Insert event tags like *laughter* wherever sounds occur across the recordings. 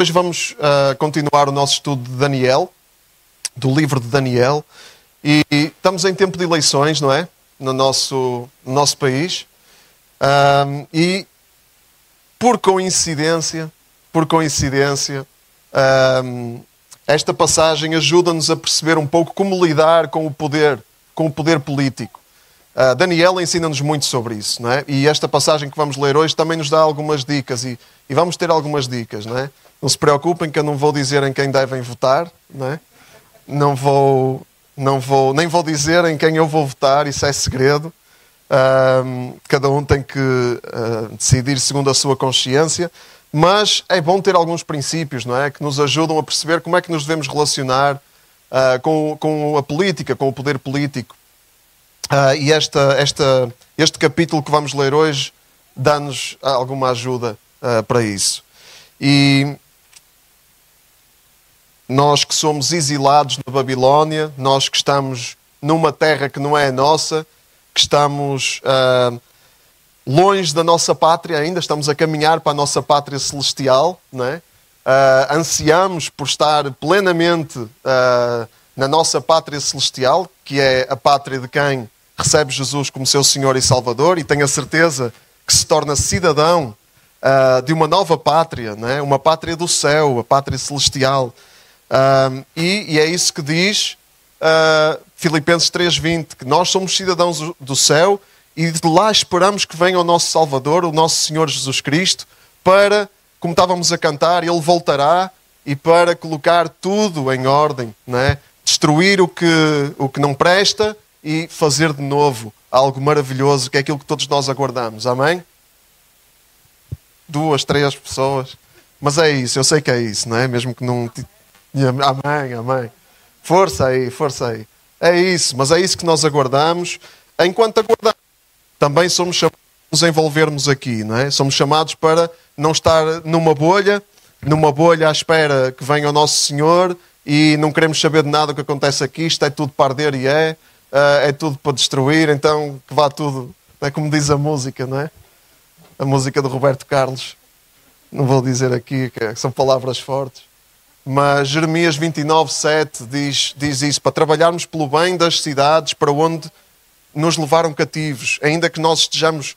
Hoje vamos uh, continuar o nosso estudo de Daniel, do livro de Daniel, e estamos em tempo de eleições, não é? No nosso, no nosso país. Um, e por coincidência, por coincidência, um, esta passagem ajuda-nos a perceber um pouco como lidar com o poder, com o poder político. Uh, Daniel ensina-nos muito sobre isso, não é? E esta passagem que vamos ler hoje também nos dá algumas dicas e, e vamos ter algumas dicas, não é? Não se preocupem que eu não vou dizer em quem devem votar, não é? Não vou, não vou, nem vou dizer em quem eu vou votar, isso é segredo. Uh, cada um tem que uh, decidir segundo a sua consciência, mas é bom ter alguns princípios, não é? Que nos ajudam a perceber como é que nos devemos relacionar uh, com, com a política, com o poder político. e esta, esta, este capítulo que vamos ler hoje dá-nos alguma ajuda para isso. E nós que somos exilados na Babilónia, nós que estamos numa terra que não é nossa, que estamos uh, longe da nossa pátria ainda, estamos a caminhar para a nossa pátria celestial, não é? Uh, ansiamos por estar plenamente uh, na nossa pátria celestial, que é a pátria de quem recebe Jesus como seu Senhor e Salvador, e tenho a certeza que se torna cidadão uh, de uma nova pátria, é? uma pátria do céu, a pátria celestial. Um, e, e, é isso que diz uh, Filipenses 3,20, que nós somos cidadãos do céu e de lá esperamos que venha o nosso Salvador, o nosso Senhor Jesus Cristo, para, como estávamos a cantar, Ele voltará e para colocar tudo em ordem, não é? destruir o que, o que não presta e fazer de novo algo maravilhoso, que é aquilo que todos nós aguardamos. Amém? Duas, três pessoas. Mas é isso, eu sei que é isso, não é? Mesmo que não Amém, amém. Força aí, força aí. É isso, mas é isso que nós aguardamos. Enquanto aguardamos, também somos chamados a nos envolvermos aqui, não é? Somos chamados para não estar numa bolha, numa bolha à espera que venha o nosso Senhor e não queremos saber de nada o que acontece aqui. Isto é tudo para arder e é, uh, é tudo para destruir, então que vá tudo, é como diz a música, não é? A música do Roberto Carlos. Não vou dizer aqui que são palavras fortes. Mas Jeremias 29, 7 diz, diz isso, para trabalharmos pelo bem das cidades para onde nos levaram cativos, ainda que nós estejamos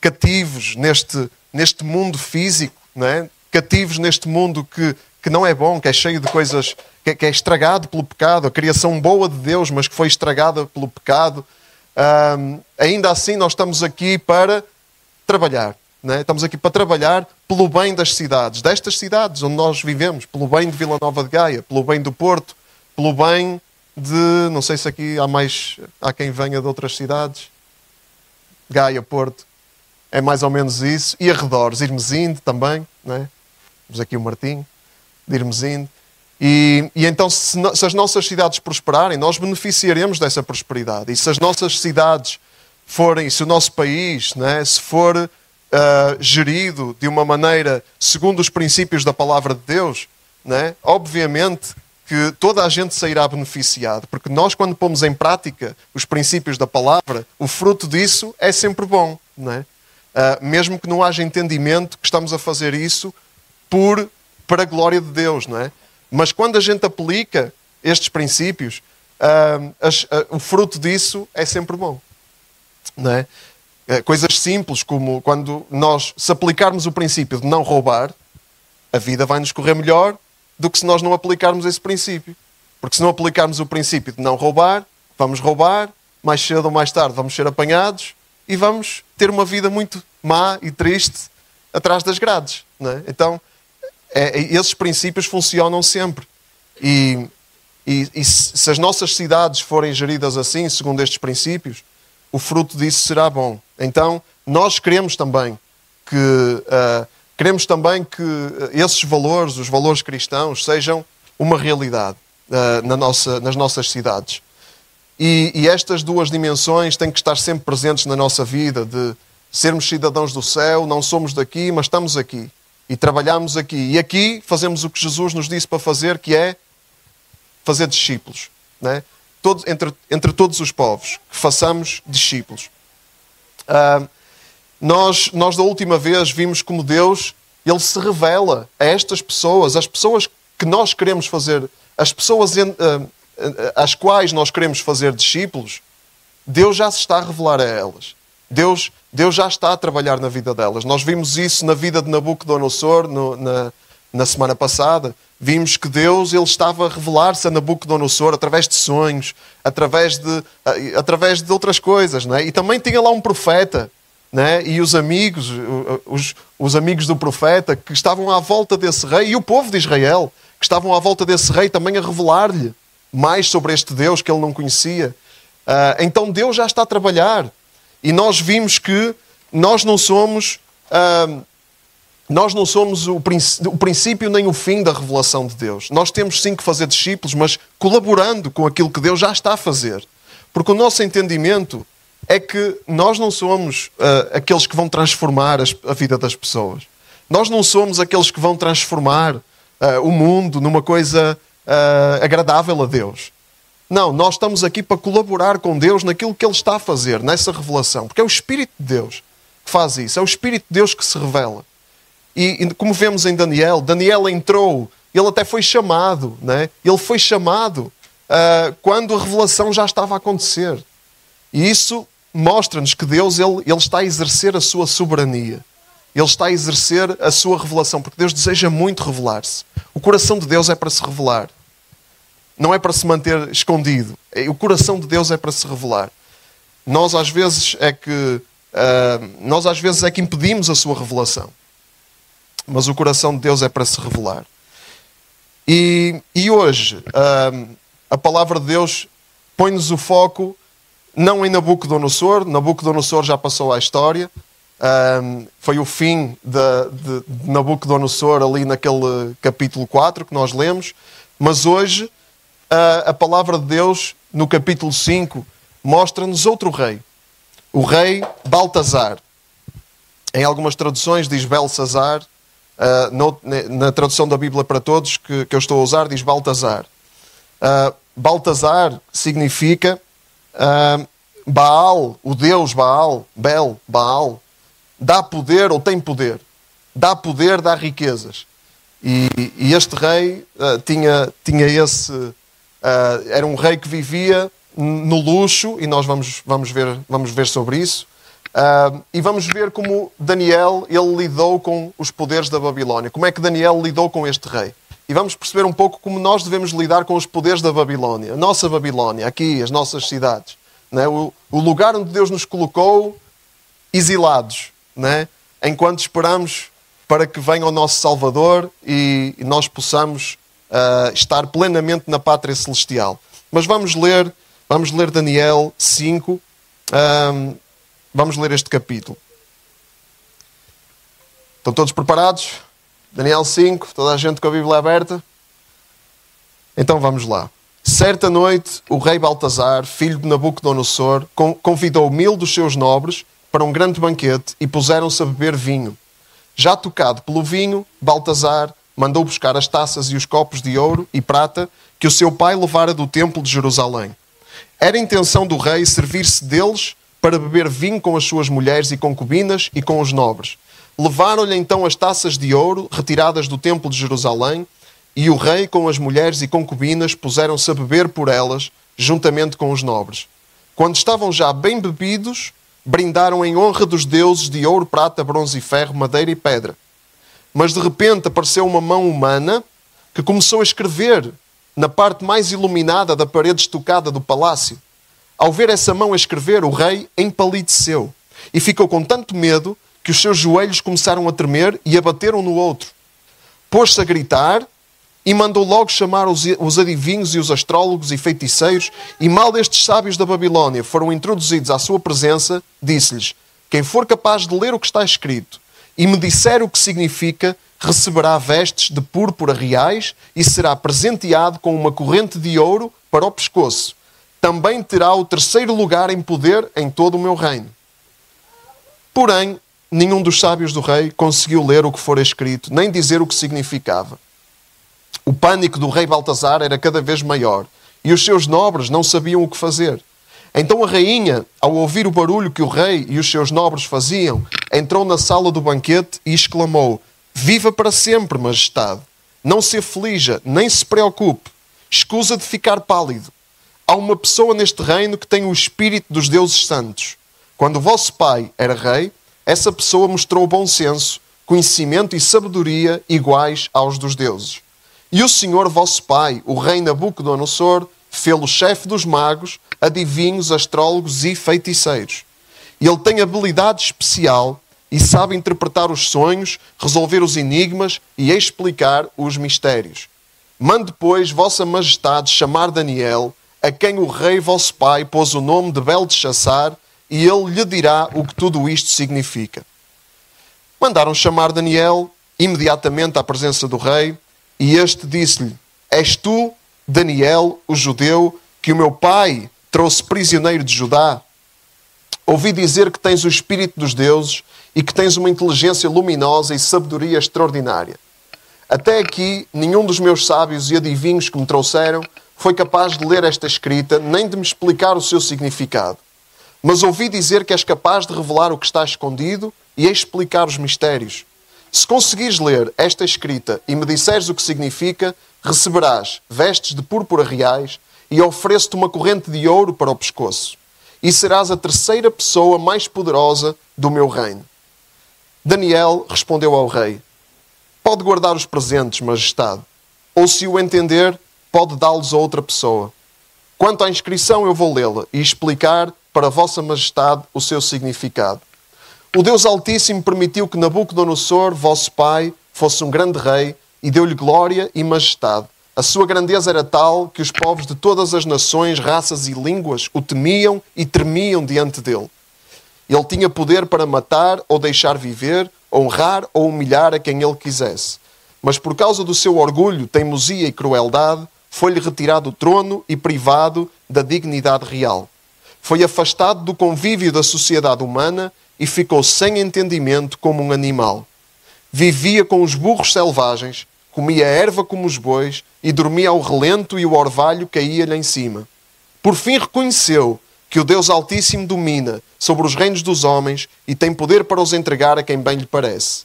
cativos neste, neste mundo físico, é? cativos neste mundo que, que não é bom, que é cheio de coisas, que, que é estragado pelo pecado, a criação boa de Deus, mas que foi estragada pelo pecado. Um, ainda assim, nós estamos aqui para trabalhar. É? Estamos aqui para trabalhar pelo bem das cidades, destas cidades onde nós vivemos, pelo bem de Vila Nova de Gaia, pelo bem do Porto, pelo bem de. Não sei se aqui há mais. Há quem venha de outras cidades. Gaia, Porto. É mais ou menos isso. E arredores, Irmesinde também. Não é? Temos aqui o Martim, de Irmesinde. E, e então, se, se as nossas cidades prosperarem, nós beneficiaremos dessa prosperidade. E se as nossas cidades forem, se o nosso país, é? se for uh, gerido de uma maneira segundo os princípios da palavra de Deus, né? obviamente que toda a gente sairá beneficiado, porque nós, quando pomos em prática os princípios da palavra, o fruto disso é sempre bom. Né? Uh, mesmo que não haja entendimento que estamos a fazer isso por, para a glória de Deus. Não é? Mas quando a gente aplica estes princípios, uh, as, uh, o fruto disso é sempre bom. Não é? Eh, coisas simples, como quando nós, se aplicarmos o princípio de não roubar, a vida vai nos correr melhor do que se nós não aplicarmos esse princípio. Porque se não aplicarmos o princípio de não roubar, vamos roubar, mais cedo ou mais tarde vamos ser apanhados e vamos ter uma vida muito má e triste atrás das grades. É? Então, é, é, esses princípios funcionam sempre. E, e, e se as nossas cidades forem geridas assim, segundo estes princípios, o fruto disso será bom. Então, nós queremos também que uh, queremos também que esses valores, os valores cristãos, sejam uma realidade uh, na nossa, nas nossas cidades. E, e, estas duas dimensões têm que estar sempre presentes na nossa vida, de sermos cidadãos do céu, não somos daqui, mas estamos aqui. E trabalhamos aqui. E aqui fazemos o que Jesus nos disse para fazer, que é fazer discípulos. Né? Todo, entre, entre todos os povos, que façamos discípulos. Uh, nós, nós, da última vez, vimos como Deus ele se revela a estas pessoas, as pessoas que nós queremos fazer, as pessoas às quais nós queremos fazer discípulos, Deus já se está a revelar a elas. Deus, Deus já está a trabalhar na vida delas. Nós vimos isso na vida de Nabucodonosor no, na, na semana passada. Vimos que Deus ele estava a revelar-se a Nabucodonosor através de sonhos, através de, através de outras coisas. Não é? E também tinha lá um profeta né? e os amigos, os, os amigos do profeta que estavam à volta desse rei e o povo de Israel que estavam à volta desse rei também a revelar-lhe mais sobre este Deus que ele não conhecia. Uh, então Deus já está a trabalhar e nós vimos que nós não somos uh, nós não somos o, princípio nem o fim da revelação de Deus. Nós temos sim que fazer discípulos, mas colaborando com aquilo que Deus já está a fazer. Porque o nosso entendimento é que nós não somos uh, aqueles que vão transformar as, a vida das pessoas. Nós não somos aqueles que vão transformar uh, o mundo numa coisa uh, agradável a Deus. Não, nós estamos aqui para colaborar com Deus naquilo que Ele está a fazer, nessa revelação. Porque é o Espírito de Deus que faz isso. É o Espírito de Deus que se revela. E, e como vemos em Daniel, Daniel entrou, ele até foi chamado, né? ele foi chamado quando a revelação já estava a acontecer. E isso mostra-nos que Deus ele, ele está a exercer a sua soberania. Ele está a exercer a sua revelação, porque Deus deseja muito revelar-se. O coração de Deus é para se revelar. Não é para se manter escondido. É, o coração de Deus é para se revelar. Nós às vezes é que uh, nós às vezes é que impedimos a sua revelação. Mas o coração de Deus é para se revelar. E, e hoje uh, a palavra de Deus põe-nos o foco não em Nabucodonosor, Nabucodonosor já passou à história, um, foi o fim de, de, de, Nabucodonosor ali naquele capítulo 4 que nós lemos, mas hoje uh, a palavra de Deus, no capítulo 5, mostra-nos outro rei, o rei Baltazar. Em algumas traduções diz Belsazar, na tradução da Bíblia para Todos que, que eu estou a usar diz Baltazar. Uh, Baltazar significa Uh, Baal, o Deus Baal, Bel, Baal, dá poder ou tem poder. Dá poder, dá riquezas. E, e este rei uh, tinha, tinha esse. Era um rei que vivia no luxo, e nós vamos, vamos, ver, vamos ver sobre isso. Uh, e vamos ver como Daniel ele lidou com os poderes da Babilónia. Como é que Daniel lidou com este rei? E vamos perceber um pouco como nós devemos lidar com os poderes da Babilónia. A nossa Babilónia, aqui, as nossas cidades. Né? O, o, lugar onde Deus nos colocou exilados, né? enquanto esperamos para que venha o nosso Salvador e, e nós possamos uh, estar plenamente na pátria celestial. Mas vamos ler, vamos ler Daniel 5, um, ah, vamos ler este capítulo. Estão todos preparados? Daniel 5, toda a gente com a Bíblia aberta? Então vamos lá. Certa noite, o rei Baltazar, filho de Nabucodonosor, convidou mil dos seus nobres para um grande banquete e puseram-se a beber vinho. Já tocado pelo vinho, Baltazar mandou buscar as taças e os copos de ouro e prata que o seu pai levara do templo de Jerusalém. Era intenção do rei servir-se deles para beber vinho com as suas mulheres e concubinas e com os nobres. Levaram-lhe então as taças de ouro retiradas do templo de Jerusalém, e o rei com as mulheres e concubinas puseram-se a beber por elas, juntamente com os nobres. Quando estavam já bem bebidos, brindaram em honra dos deuses de ouro, prata, bronze e ferro, madeira e pedra. Mas de repente apareceu uma mão humana que começou a escrever na parte mais iluminada da parede estocada do palácio. Ao ver essa mão a escrever, o rei empalideceu e ficou com tanto medo que os seus joelhos começaram a tremer e abateram no outro. Pôs-se a gritar e mandou logo chamar os, adivinhos e os astrólogos e feiticeiros, e mal destes sábios da Babilónia foram introduzidos à sua presença, disse-lhes: Quem for capaz de ler o que está escrito e me disser o que significa, receberá vestes de púrpura reais e será presenteado com uma corrente de ouro para o pescoço. Também terá o terceiro lugar em poder em todo o meu reino. Porém, nenhum dos sábios do rei conseguiu ler o que fora escrito, nem dizer o que significava. O pânico do rei Baltazar era cada vez maior e os seus nobres não sabiam o que fazer. Então a rainha, ao ouvir o barulho que o rei e os seus nobres faziam, entrou na sala do banquete e exclamou: Viva para sempre, majestade. Não se aflija, nem se preocupe. Escusa de ficar pálido. Há uma pessoa neste reino que tem o espírito dos deuses santos. Quando o vosso pai era rei, essa pessoa mostrou bom senso, conhecimento e sabedoria iguais aos dos deuses. E o Senhor vosso pai, o rei Nabucodonosor, fê-lo chefe dos magos, adivinhos, astrólogos e feiticeiros. Ele tem habilidade especial e sabe interpretar os sonhos, resolver os enigmas e explicar os mistérios. Mande, pois, Vossa Majestade chamar Daniel, a quem o rei vosso pai pôs o nome de Belteshazzar, e ele lhe dirá o que tudo isto significa. Mandaram chamar Daniel imediatamente à presença do rei, e este disse-lhe: És tu, Daniel, o judeu, que o meu pai trouxe prisioneiro de Judá? Ouvi dizer que tens o espírito dos deuses e que tens uma inteligência luminosa e sabedoria extraordinária. Até aqui, nenhum dos meus sábios e adivinhos que me trouxeram foi capaz de ler esta escrita, nem de me explicar o seu significado. Mas ouvi dizer que és capaz de revelar o que está escondido e explicar os mistérios. Se conseguires ler esta escrita e me disseres o que significa, receberás vestes de púrpura reais e ofereço-te uma corrente de ouro para o pescoço. E serás a terceira pessoa mais poderosa do meu reino. Daniel respondeu ao rei: Pode guardar os presentes, majestade, ou se o entender, pode dá-los a outra pessoa. Quanto à inscrição, eu vou lê-la e explicar para Vossa Majestade o seu significado. O Deus Altíssimo permitiu que Nabucodonosor, vosso pai, fosse um grande rei e deu-lhe glória e majestade. A sua grandeza era tal que os povos de todas as nações, raças e línguas o temiam e tremiam diante dele. Ele tinha poder para matar ou deixar viver, honrar ou humilhar a quem ele quisesse. Mas por causa do seu orgulho, teimosia e crueldade, foi-lhe retirado o trono e privado da dignidade real. Foi afastado do convívio da sociedade humana e ficou sem entendimento como um animal. Vivia com os burros selvagens, comia erva como os bois e dormia ao relento e o orvalho caía-lhe em cima. Por fim reconheceu que o Deus Altíssimo domina sobre os reinos dos homens e tem poder para os entregar a quem bem lhe parece.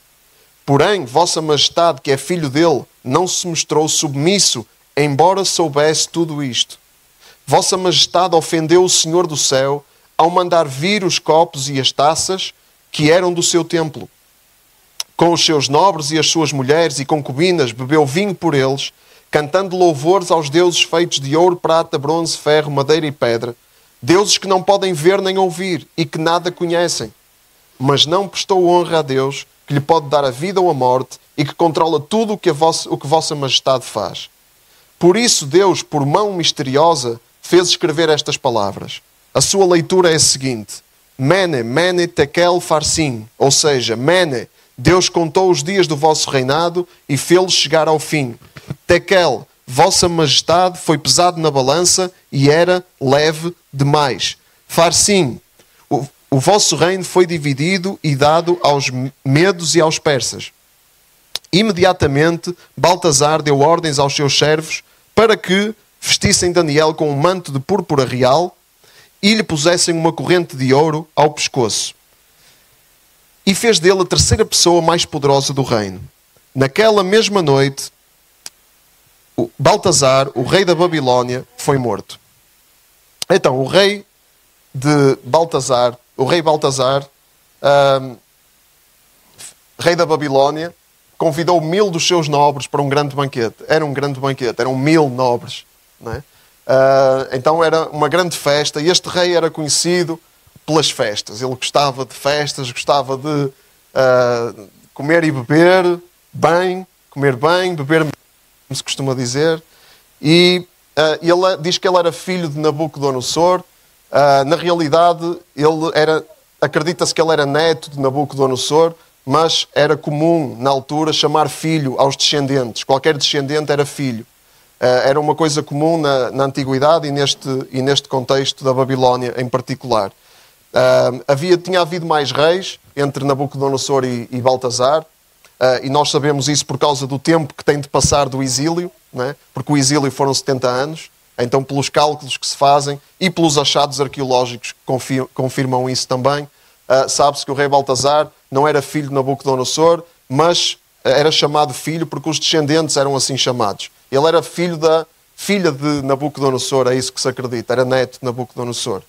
Porém, Vossa Majestade, que é filho dele, não se mostrou submisso, embora soubesse tudo isto. Vossa Majestade ofendeu o Senhor do céu ao mandar vir os copos e as taças que eram do seu templo. Com os seus nobres e as suas mulheres e concubinas, bebeu vinho por eles, cantando louvores aos deuses feitos de ouro, prata, bronze, ferro, madeira e pedra Deuses que não podem ver nem ouvir e que nada conhecem. Mas não prestou honra a Deus, que lhe pode dar a vida ou a morte e que controla tudo o que, vossa, o que Vossa Majestade faz. Por isso, Deus, por mão misteriosa, fez escrever estas palavras. A sua leitura é a seguinte: Mene, Mene, Tekel, Farsim. Ou seja, Mene, Deus contou os dias do vosso reinado e fê-los chegar ao fim. Tekel, Vossa Majestade foi pesado na balança e era leve demais. Farsim, o, o vosso reino foi dividido e dado aos medos e aos persas. Imediatamente, Baltazar deu ordens aos seus servos para que vestissem Daniel com um manto de púrpura real e lhe pusessem uma corrente de ouro ao pescoço. E fez dele a terceira pessoa mais poderosa do reino. Naquela mesma noite, Baltazar, o rei da Babilónia, foi morto. Então, o rei de Baltazar, o rei Baltazar, um, rei da Babilónia, convidou mil dos seus nobres para um grande banquete. Era um grande banquete, eram mil nobres. É? Uh, então era uma grande festa e este rei era conhecido pelas festas. Ele gostava de festas, gostava de uh, comer e beber bem, comer bem, beber como se costuma dizer, e uh, ele diz que ele era filho de Nabucodonosor. Na realidade, ele era, acredita-se que ele era neto de Nabucodonosor, mas era comum na altura chamar filho aos descendentes. Qualquer descendente era filho. Uh, era uma coisa comum na, na antiguidade e neste, e neste contexto da Babilónia em particular. Uh, havia, tinha havido mais reis entre Nabucodonosor e, e Baltazar, Uh, e nós sabemos isso por causa do tempo que tem de passar do exílio, é? porque o exílio foram 70 anos, então pelos cálculos que se fazem e pelos achados arqueológicos que confirmam, isso também, uh, sabe-se que o rei Baltazar não era filho de Nabucodonosor, mas era chamado filho porque os descendentes eram assim chamados. Ele era filho da filha de Nabucodonosor, é isso que se acredita, era neto de Nabucodonosor.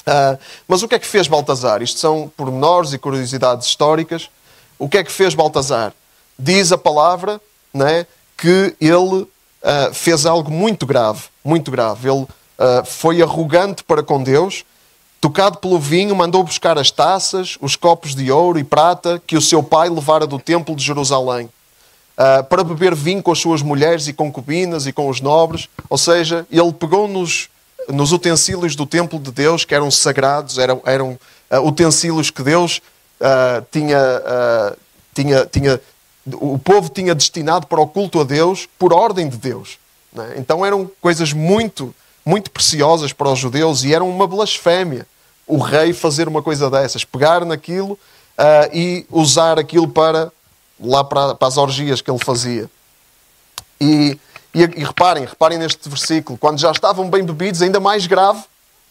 Uh, mas o que é que fez Baltazar? Isto são pormenores e curiosidades históricas. O que é que fez Baltazar? Diz a palavra né, que ele uh, fez algo muito grave, muito grave. Ele uh, foi arrogante para com Deus, tocado pelo vinho, mandou buscar as taças, os copos de ouro e prata que o seu pai levara do templo de Jerusalém. Uh, para beber vinho com as suas mulheres e concubinas e com os nobres. Ou seja, ele pegou nos, nos utensílios do templo de Deus, que eram sagrados, eram, eram uh, utensílios que Deus uh, tinha, tinha, tinha, o povo tinha destinado para o culto a Deus por ordem de Deus. Né? Então eram coisas muito, muito preciosas para os judeus e eram uma blasfémia o rei fazer uma coisa dessas, pegar naquilo e usar aquilo para lá para, para as orgias que ele fazia. E, e, e, reparem, reparem neste versículo, quando já estavam bem bebidos, ainda mais grave,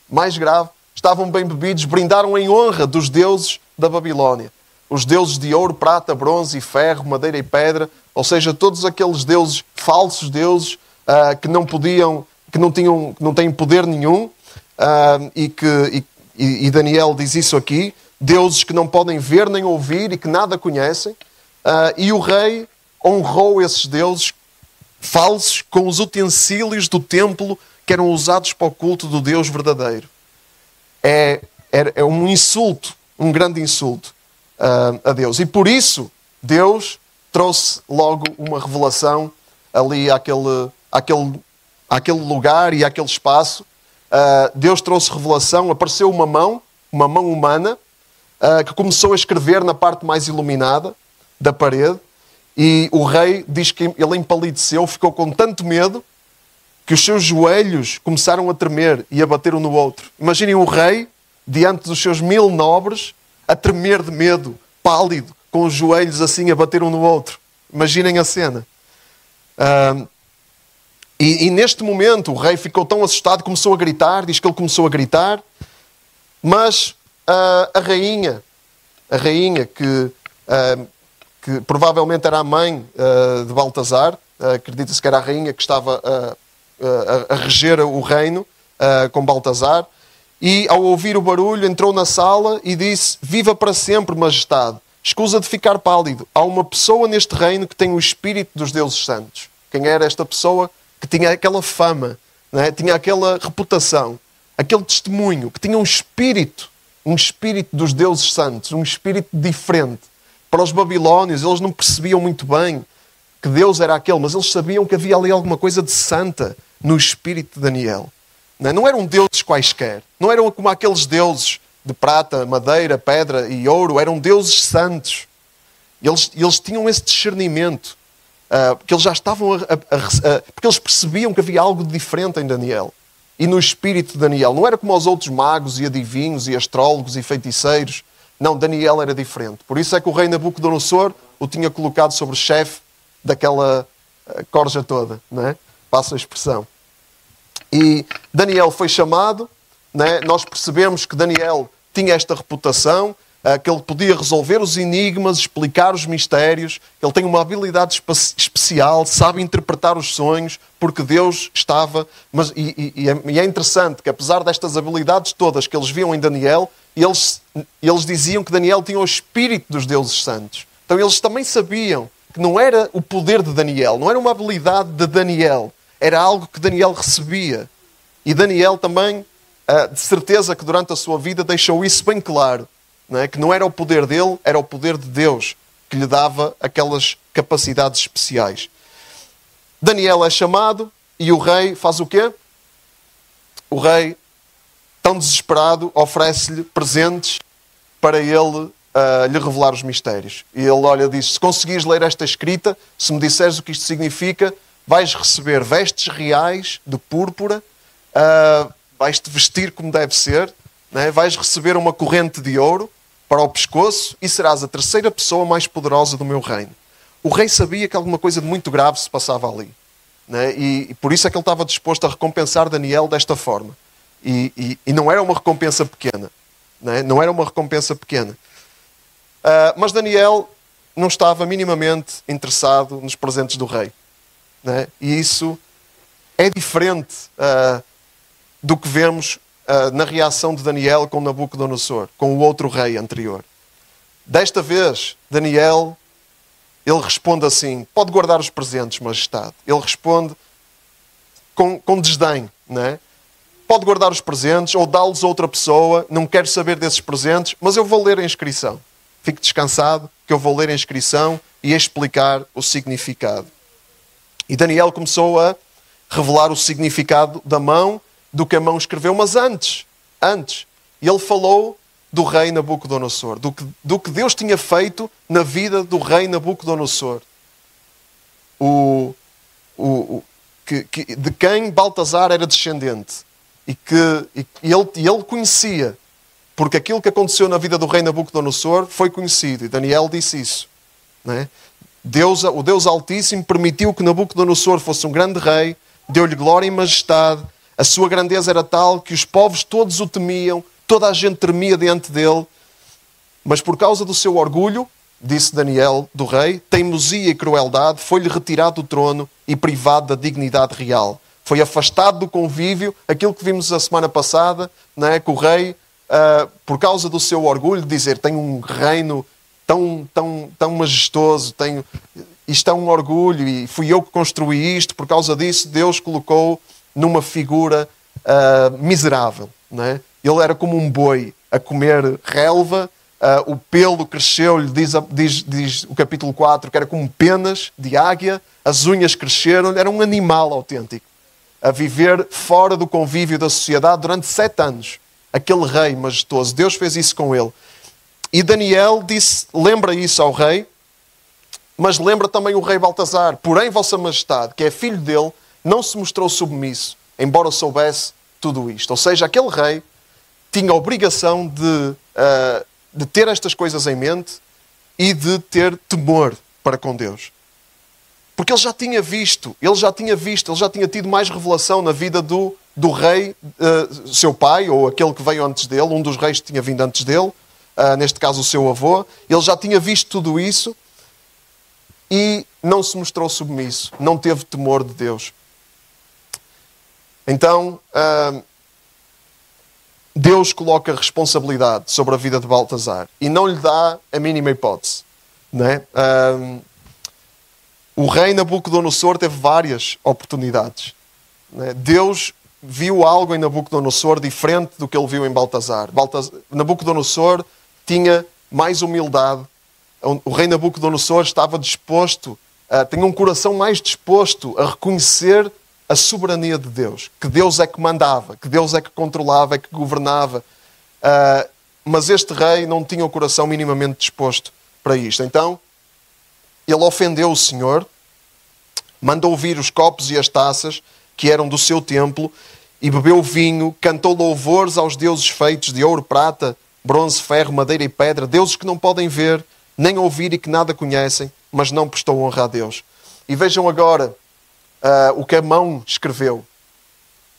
mais grave, estavam bem bebidos, brindaram em honra dos deuses da Babilónia. Os deuses de ouro, prata, bronze e ferro, madeira e pedra, ou seja, todos aqueles deuses, falsos deuses, uh, que não podiam, que não, tinham, não têm poder nenhum, uh, e que e, e Daniel diz isso aqui, deuses que não podem ver nem ouvir e que nada conhecem, Uh, e o rei honrou esses deuses falsos com os utensílios do templo que eram usados para o culto do Deus verdadeiro. É, é, é um insulto, um grande insulto uh, a Deus. E por isso, Deus trouxe logo uma revelação ali àquele, àquele, àquele lugar e àquele espaço. Uh, Deus trouxe revelação, apareceu uma mão, uma mão humana, uh, que começou a escrever na parte mais iluminada da parede e o rei diz que ele empalideceu, ficou com tanto medo que os seus joelhos começaram a tremer e a bater um no outro. Imaginem o rei diante dos seus mil nobres a tremer de medo, pálido, com os joelhos assim a bater um no outro. Imaginem a cena. Uh, e, e, neste momento o rei ficou tão assustado, começou a gritar, diz que ele começou a gritar, mas uh, a rainha, a rainha que uh, que provavelmente era a mãe uh, de Baltazar, acredita-se que era a rainha que estava a, a reger o reino com Baltazar, e ao ouvir o barulho entrou na sala e disse: Viva para sempre, majestade. Escusa de ficar pálido. Há uma pessoa neste reino que tem o espírito dos deuses santos. Quem era esta pessoa? Que tinha aquela fama, é? tinha aquela reputação, aquele testemunho, que tinha um espírito, um espírito dos deuses santos, um espírito diferente para os babilónios, eles não percebiam muito bem que Deus era aquele, mas eles sabiam que havia ali alguma coisa de santa no espírito de Daniel. Não é? eram deuses quaisquer, não eram como aqueles deuses de prata, madeira, pedra e ouro, eram deuses santos. Eles, eles tinham esse discernimento, uh, porque eles já estavam a, a, a, porque eles percebiam que havia algo diferente em Daniel e no espírito de Daniel. Não era como os outros magos e adivinhos e astrólogos e feiticeiros não, Daniel era diferente. Por isso é que o rei Nabucodonosor o tinha colocado sobre chefe daquela eh, corja toda, não é? Passa a expressão. E Daniel foi chamado, é? nós percebemos que Daniel tinha esta reputação, que ele podia resolver os enigmas, explicar os mistérios, ele tem uma habilidade especial, sabe interpretar os sonhos, porque Deus estava. Mas, e, e, é, e é interessante que, apesar destas habilidades todas que eles viam em Daniel, eles, eles diziam que Daniel tinha o espírito dos deuses santos. Então eles também sabiam que não era o poder de Daniel, não era uma habilidade de Daniel, era algo que Daniel recebia. E Daniel também, ah, de certeza que durante a sua vida deixou isso bem claro, não é? que não era o poder dele, era o poder de Deus que lhe dava aquelas capacidades especiais. Daniel é chamado e o rei faz o quê? O rei tão desesperado, oferece-lhe presentes para ele uh, lhe revelar os mistérios. E ele olha e diz: Se conseguires ler esta escrita, se me disseres o que isto significa, vais receber vestes reais de púrpura, uh, vais-te vestir como deve ser, né? vais receber uma corrente de ouro para o pescoço e serás a terceira pessoa mais poderosa do meu reino. O rei sabia que alguma coisa de muito grave se passava ali. Né? E, e por isso é que ele estava disposto a recompensar Daniel desta forma. E, e, e não era uma recompensa pequena. Não, é? não era uma recompensa pequena. Uh, mas Daniel não estava minimamente interessado nos presentes do rei. Né? E isso é diferente uh, do que vemos uh, na reação de Daniel com Nabucodonosor, com o outro rei anterior. Desta vez, Daniel, ele responde assim: pode guardar os presentes, majestade. Ele responde com, com desdém, né? Pode guardar os presentes ou dá-los a outra pessoa, não quero saber desses presentes, mas eu vou ler a inscrição. Fique descansado, que eu vou ler a inscrição e explicar o significado. E Daniel começou a revelar o significado da mão do que a mão escreveu, mas antes, antes, ele falou do rei Nabucodonosor, do que, do que Deus tinha feito na vida do rei Nabucodonosor. O, o, o que, que, de quem Baltazar era descendente e que e ele, ele conhecia, porque aquilo que aconteceu na vida do rei Nabucodonosor foi conhecido, e Daniel disse isso. Não é? Deus, o Deus Altíssimo permitiu que Nabucodonosor fosse um grande rei, deu-lhe glória e majestade, a sua grandeza era tal que os povos todos o temiam, toda a gente tremia diante dele, mas por causa do seu orgulho, disse Daniel do rei, teimosia e crueldade, foi-lhe retirado do trono e privado da dignidade real. Foi afastado do convívio, aquilo que vimos a semana passada, não é? que o rei, uh, por causa do seu orgulho, dizer tenho um reino tão, tão, tão majestoso, tenho, isto é um orgulho e fui eu que construí isto, por causa disso Deus colocou numa figura uh, miserável. Não é? Ele era como um boi a comer relva, uh, o pelo cresceu-lhe, diz, diz, diz, o capítulo 4, que era como penas de águia, as unhas cresceram, era um animal autêntico, a viver fora do convívio da sociedade durante sete anos. Aquele rei majestoso, Deus fez isso com ele. E Daniel disse, lembra isso ao rei, mas lembra também o rei Baltazar. Porém, Vossa Majestade, que é filho dele, não se mostrou submisso, embora soubesse tudo isto. Ou seja, aquele rei tinha a obrigação de, uh, de ter estas coisas em mente e de ter temor para com Deus. Porque ele já tinha visto, ele já tinha visto, ele já tinha tido mais revelação na vida do, do rei, uh, seu pai, ou aquele que veio antes dele, um dos reis que tinha vindo antes dele, uh, neste caso o seu avô, ele já tinha visto tudo isso e não se mostrou submisso, não teve temor de Deus. Então, uh, Deus coloca responsabilidade sobre a vida de Baltazar e não lhe dá a mínima hipótese. Né? Uh, o rei Nabucodonosor teve várias oportunidades. Né? Deus viu algo em Nabucodonosor diferente do que ele viu em Baltazar. Baltazar Nabucodonosor tinha mais humildade. O rei Nabucodonosor estava disposto, uh, tinha um coração mais disposto a reconhecer a soberania de Deus, que Deus é que mandava, que Deus é que controlava, é que governava. Uh, mas este rei não tinha o coração minimamente disposto para isto. Então, ele ofendeu o Senhor, mandou vir os copos e as taças que eram do seu templo e bebeu vinho, cantou louvores aos deuses feitos de ouro, prata, bronze, ferro, madeira e pedra, deuses que não podem ver, nem ouvir e que nada conhecem, mas não prestou honra a Deus. E vejam agora uh, o que a mão escreveu.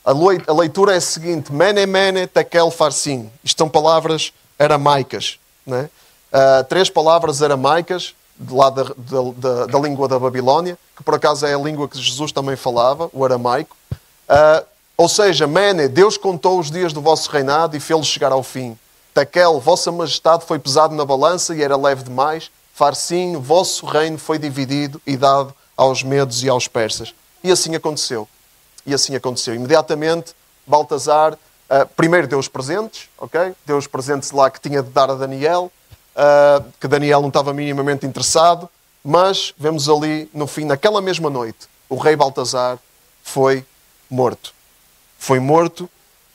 A leitura é a seguinte: Mene, mene, tekel, farsim. Isto são palavras aramaicas. Né? Uh, três palavras aramaicas, de lá da, da, da, língua da Babilónia, que por acaso é a língua que Jesus também falava, o aramaico. Uh, ou seja, Mene, Deus contou os dias do vosso reinado e fê-los chegar ao fim. Tekel, vossa majestade foi pesado na balança e era leve demais. Farsim, vosso reino foi dividido e dado aos medos e aos persas. E assim aconteceu. E assim aconteceu. Imediatamente, Baltazar, uh, primeiro deu os presentes, ok? Deu os presentes lá que tinha de dar a Daniel, uh, que Daniel não estava minimamente interessado, mas vemos ali, no fim, naquela mesma noite, o rei Baltazar foi morto. Foi morto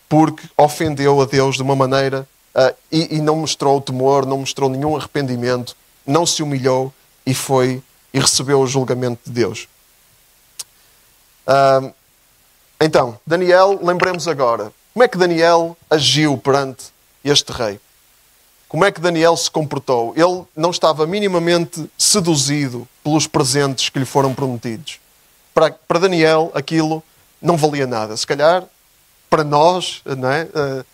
porque ofendeu a Deus de uma maneira uh, e, e, não mostrou temor, não mostrou nenhum arrependimento, não se humilhou e foi e recebeu o julgamento de Deus. Então, Daniel, lembremos agora, como é que Daniel agiu perante este rei? Como é que Daniel se comportou? Ele não estava minimamente seduzido pelos presentes que lhe foram prometidos. Para, para Daniel, aquilo não valia nada. Se calhar, para nós, não é? Uh,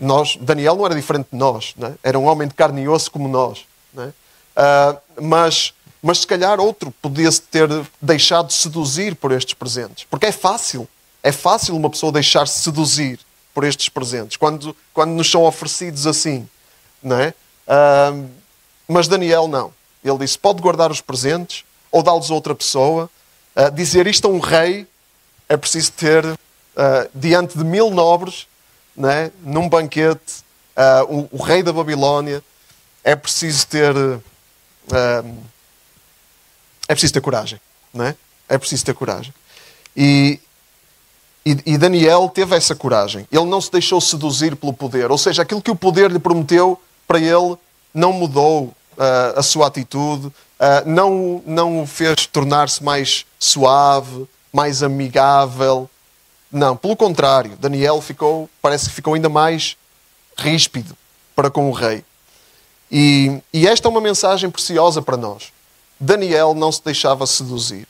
nós, Daniel não era diferente de nós, é? era um homem de carne e osso como nós. É? Uh, mas, mas se calhar outro podia-se ter deixado seduzir por estes presentes. Porque é fácil. É fácil uma pessoa deixar-se seduzir por estes presentes, quando, quando nos são oferecidos assim. Não é? Uh, mas Daniel não. Ele disse: pode guardar os presentes ou dá-los a outra pessoa. Uh, dizer isto a um rei é preciso ter, uh, diante de mil nobres, né, num banquete, uh, o, o, rei da Babilónia, é preciso ter. É preciso ter coragem. Né? É preciso ter coragem. E, e, e Daniel teve essa coragem. Ele não se deixou seduzir pelo poder. Ou seja, aquilo que o poder lhe prometeu para ele não mudou uh, a sua atitude, uh, não, não o fez tornar-se mais suave, mais amigável. Não, pelo contrário, Daniel ficou, parece que ficou ainda mais ríspido para com o rei. E, e esta é uma mensagem preciosa para nós. Daniel não se deixava seduzir.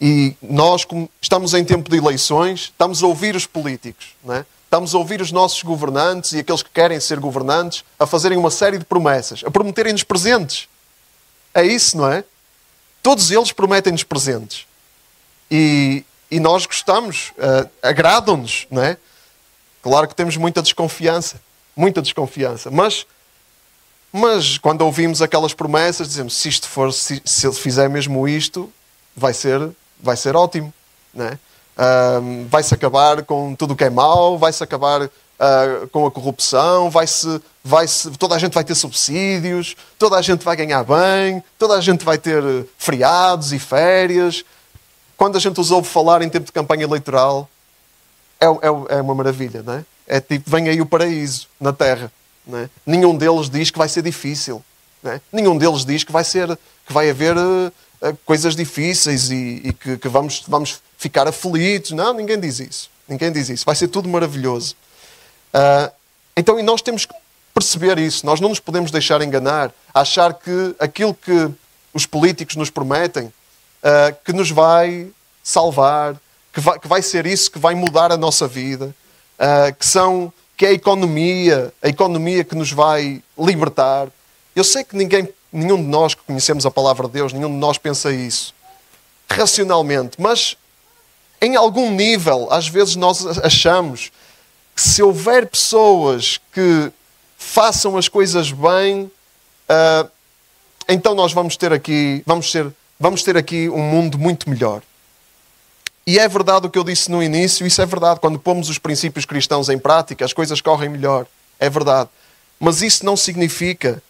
E nós, estamos em tempo de eleições, estamos a ouvir os políticos, não é? estamos a ouvir os nossos governantes e aqueles que querem ser governantes a fazerem uma série de promessas, a prometerem-nos presentes. É isso, não é? Todos eles prometem-nos presentes. E, e nós gostamos, uh, agradam-nos, não é? Claro que temos muita desconfiança, muita desconfiança, mas, mas quando ouvimos aquelas promessas, dizemos: se isto for, se, se ele fizer mesmo isto, vai ser, vai ser ótimo, não é? Uh, vai-se acabar com tudo o que é mau, vai-se acabar uh, com a corrupção, vai-se, vai-se, toda a gente vai ter subsídios, toda a gente vai ganhar bem, toda a gente vai ter feriados e férias. Quando a gente os ouve falar em tempo de campanha eleitoral, é, é, é uma maravilha, não é? É tipo, vem aí o paraíso na Terra. É? Nenhum deles diz que vai ser difícil. É? Nenhum deles diz que vai ser, que vai haver uh, coisas difíceis e, e que, que, vamos, vamos ficar aflitos. Não, ninguém diz isso. Ninguém diz isso. Vai ser tudo maravilhoso. Uh, então, e nós temos que perceber isso. Nós não nos podemos deixar enganar, achar que aquilo que os políticos nos prometem, uh, que nos vai salvar, que vai, que vai, ser isso que vai mudar a nossa vida, uh, que são que é a economia, a economia que nos vai libertar. Eu sei que ninguém, nenhum de nós que conhecemos a palavra de Deus, nenhum de nós pensa isso racionalmente, mas em algum nível, às vezes nós achamos que se houver pessoas que façam as coisas bem, uh, então nós vamos ter aqui, vamos ser, vamos ter aqui um mundo muito melhor. E é verdade o que eu disse no início, isso é verdade. Quando pomos os princípios cristãos em prática, as coisas correm melhor. É verdade. Mas isso não significa,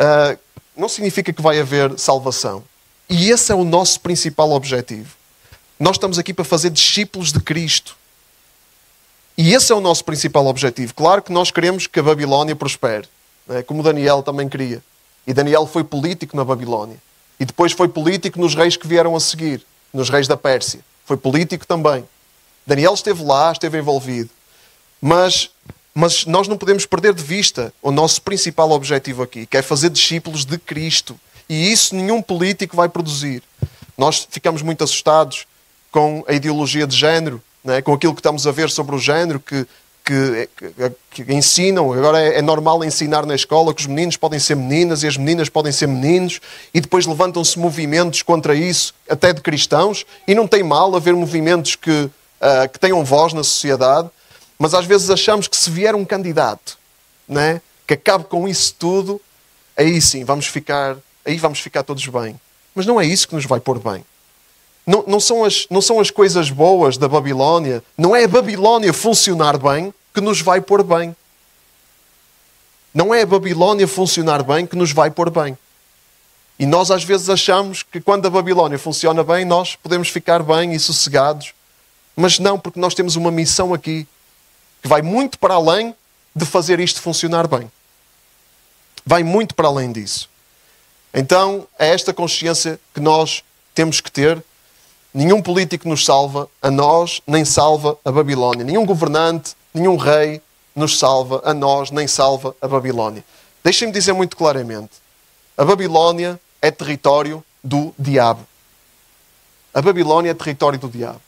uh, não significa que vai haver salvação. E esse é o nosso principal objetivo. Nós estamos aqui para fazer discípulos de Cristo. E esse é o nosso principal objetivo. Claro que nós queremos que a Babilónia prospere, né? como Daniel também queria. E Daniel foi político na Babilónia. E depois foi político nos reis que vieram a seguir, nos reis da Pérsia. Foi político também. Daniel esteve lá, esteve envolvido. Mas, mas nós não podemos perder de vista o nosso principal objetivo aqui, que é fazer discípulos de Cristo. E isso nenhum político vai produzir. Nós ficamos muito assustados com a ideologia de género é? com aquilo que estamos a ver sobre o género, que, que, que, que ensinam. Agora é, é, normal ensinar na escola que os meninos podem ser meninas e as meninas podem ser meninos, e depois levantam-se movimentos contra isso, até de cristãos, e não tem mal haver movimentos que, uh, que tenham voz na sociedade, mas às vezes achamos que se vier um candidato é? que acabe com isso tudo, aí sim vamos ficar, aí vamos ficar todos bem. Mas não é isso que nos vai pôr bem. Não, não, são as, não são as coisas boas da Babilónia, não é a Babilónia funcionar bem que nos vai pôr bem. Não é a Babilónia funcionar bem que nos vai pôr bem. E nós às vezes achamos que quando a Babilónia funciona bem, nós podemos ficar bem e sossegados. Mas não, porque nós temos uma missão aqui que vai muito para além de fazer isto funcionar bem. Vai muito para além disso. Então, é esta consciência que nós temos que ter Nenhum político nos salva a nós, nem salva a Babilónia. Nenhum governante, nenhum rei nos salva a nós, nem salva a Babilónia. Deixem-me dizer muito claramente: a Babilónia é território do diabo. A Babilónia é território do diabo.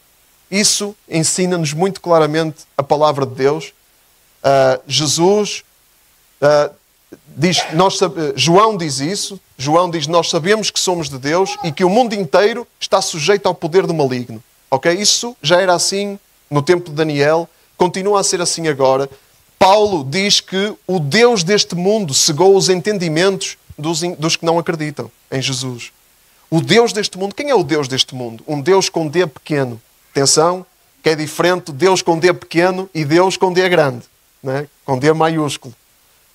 Isso ensina-nos muito claramente a palavra de Deus. Uh, Jesus uh, diz, nós, João diz isso. João diz: Nós sabemos que somos de Deus e que o mundo inteiro está sujeito ao poder do maligno. Ok? Isso já era assim no tempo de Daniel, continua a ser assim agora. Paulo diz que o Deus deste mundo cegou os entendimentos dos, dos que não acreditam em Jesus. O Deus deste mundo, quem é o Deus deste mundo? Um Deus com D pequeno. Atenção, que é diferente Deus com D pequeno e Deus com D grande, né? com D maiúsculo.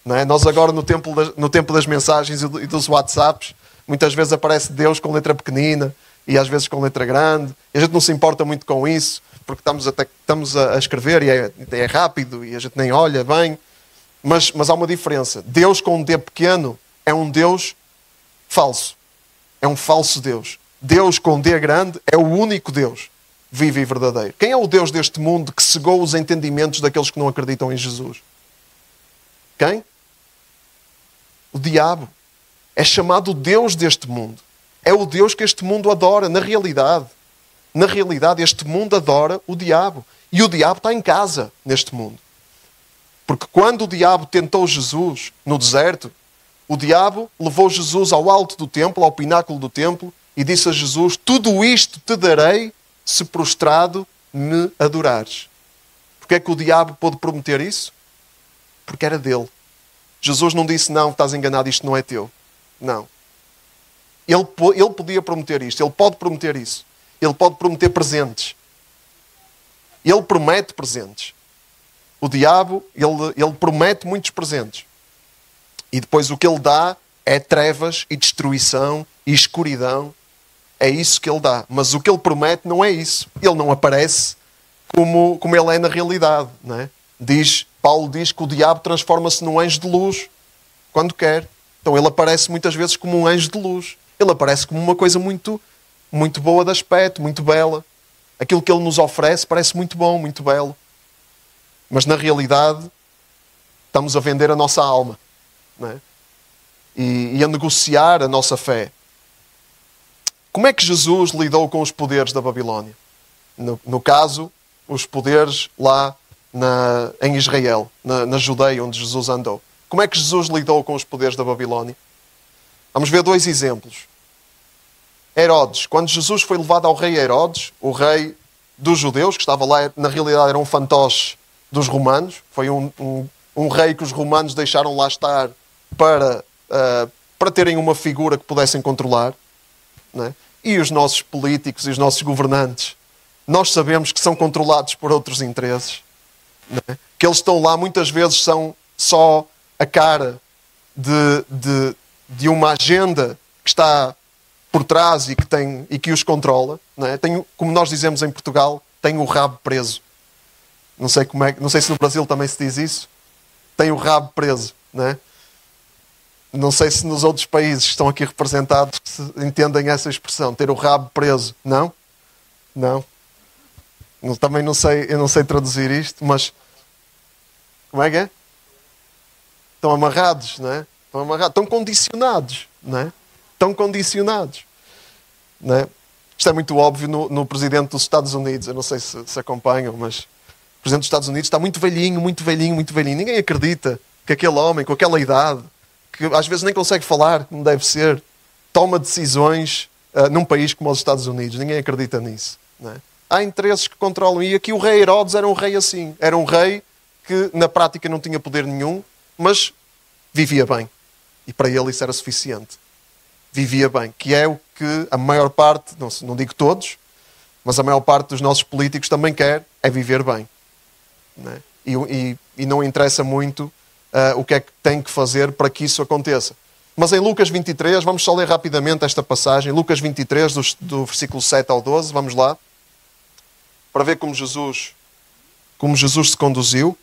Né? Nós agora no tempo, das, no tempo das mensagens e dos WhatsApps, muitas vezes aparece Deus com letra pequenina e às vezes com letra grande. E a gente não se importa muito com isso, porque estamos, até, estamos a, escrever e é, é rápido e a gente nem olha bem. Mas, mas há uma diferença. Deus com um D pequeno é um Deus falso. É um falso Deus. Deus com D grande é o único Deus vivo e verdadeiro. Quem é o Deus deste mundo que cegou os entendimentos daqueles que não acreditam em Jesus? Quem? O diabo. É chamado o Deus deste mundo. É o Deus que este mundo adora, na realidade. Na realidade, este mundo adora o diabo. E o diabo está em casa neste mundo. Porque quando o diabo tentou Jesus no deserto, o diabo levou Jesus ao alto do templo, ao pináculo do templo, e disse a Jesus: Tudo isto te darei se prostrado me adorares. Porque é que o diabo pôde prometer isso? Porque era dele. Jesus não disse, não, estás enganado, isto não é teu. Não. Ele, ele podia prometer isto, ele pode prometer isso. Ele pode prometer presentes. Ele promete presentes. O diabo, ele, ele promete muitos presentes. E depois o que ele dá é trevas e destruição e escuridão é isso que ele dá. Mas o que ele promete não é isso. Ele não aparece como, como ele é na realidade. Não é? diz, Paulo diz que o diabo transforma-se num anjo de luz quando quer. Então ele aparece muitas vezes como um anjo de luz. Ele aparece como uma coisa muito, muito boa de aspecto, muito bela. Aquilo que ele nos oferece parece muito bom, muito belo. Mas na realidade estamos a vender a nossa alma é? e, e a negociar a nossa fé. Como é que Jesus lidou com os poderes da Babilónia? No, no caso, os poderes lá na, em Israel, na, na Judeia, onde Jesus andou. Como é que Jesus lidou com os poderes da Babilónia? Vamos ver dois exemplos. Herodes, quando Jesus foi levado ao rei Herodes, o rei dos judeus, que estava lá, na realidade era um fantoche dos romanos, foi um, um, um rei que os romanos deixaram lá estar para, uh, para terem uma figura que pudessem controlar. É? E os nossos políticos e os nossos governantes, nós sabemos que são controlados por outros interesses. É? Que eles estão lá, muitas vezes são só a cara de, de, de uma agenda que está por trás e que, tem, e que os controla. É? tem, como nós dizemos em Portugal, tem o rabo preso. Não sei, como é, não sei se no Brasil também se diz isso. Tem o rabo preso. Não é? Não sei se nos outros países que estão aqui representados entendem essa expressão, ter o rabo preso. Não? Não. Também não sei, eu não sei traduzir isto, mas como é que é? Estão amarrados, não é? Estão amarrados, estão condicionados, não é? Estão condicionados, não é? Isto é muito óbvio no, no presidente dos Estados Unidos. Eu não sei se, se acompanham, mas o presidente dos Estados Unidos está muito velhinho, muito velhinho, muito velhinho. Ninguém acredita que aquele homem, com aquela idade, que às vezes nem consegue falar como deve ser, toma decisões uh, num país como os Estados Unidos. Ninguém acredita nisso. É? Há interesses que controlam. E aqui o rei Herodes era um rei assim. Era um rei que na prática não tinha poder nenhum, mas vivia bem. E para ele isso era suficiente. Vivia bem. Que é o que a maior parte, não, não digo todos, mas a maior parte dos nossos políticos também quer, é viver bem. É? e, e, e não interessa muito uh, o que é que tem que fazer para que isso aconteça. Mas em Lucas 23, vamos só ler rapidamente esta passagem, Lucas 23, do, do versículo 7 ao 12, vamos lá, para ver como Jesus, como Jesus se conduziu.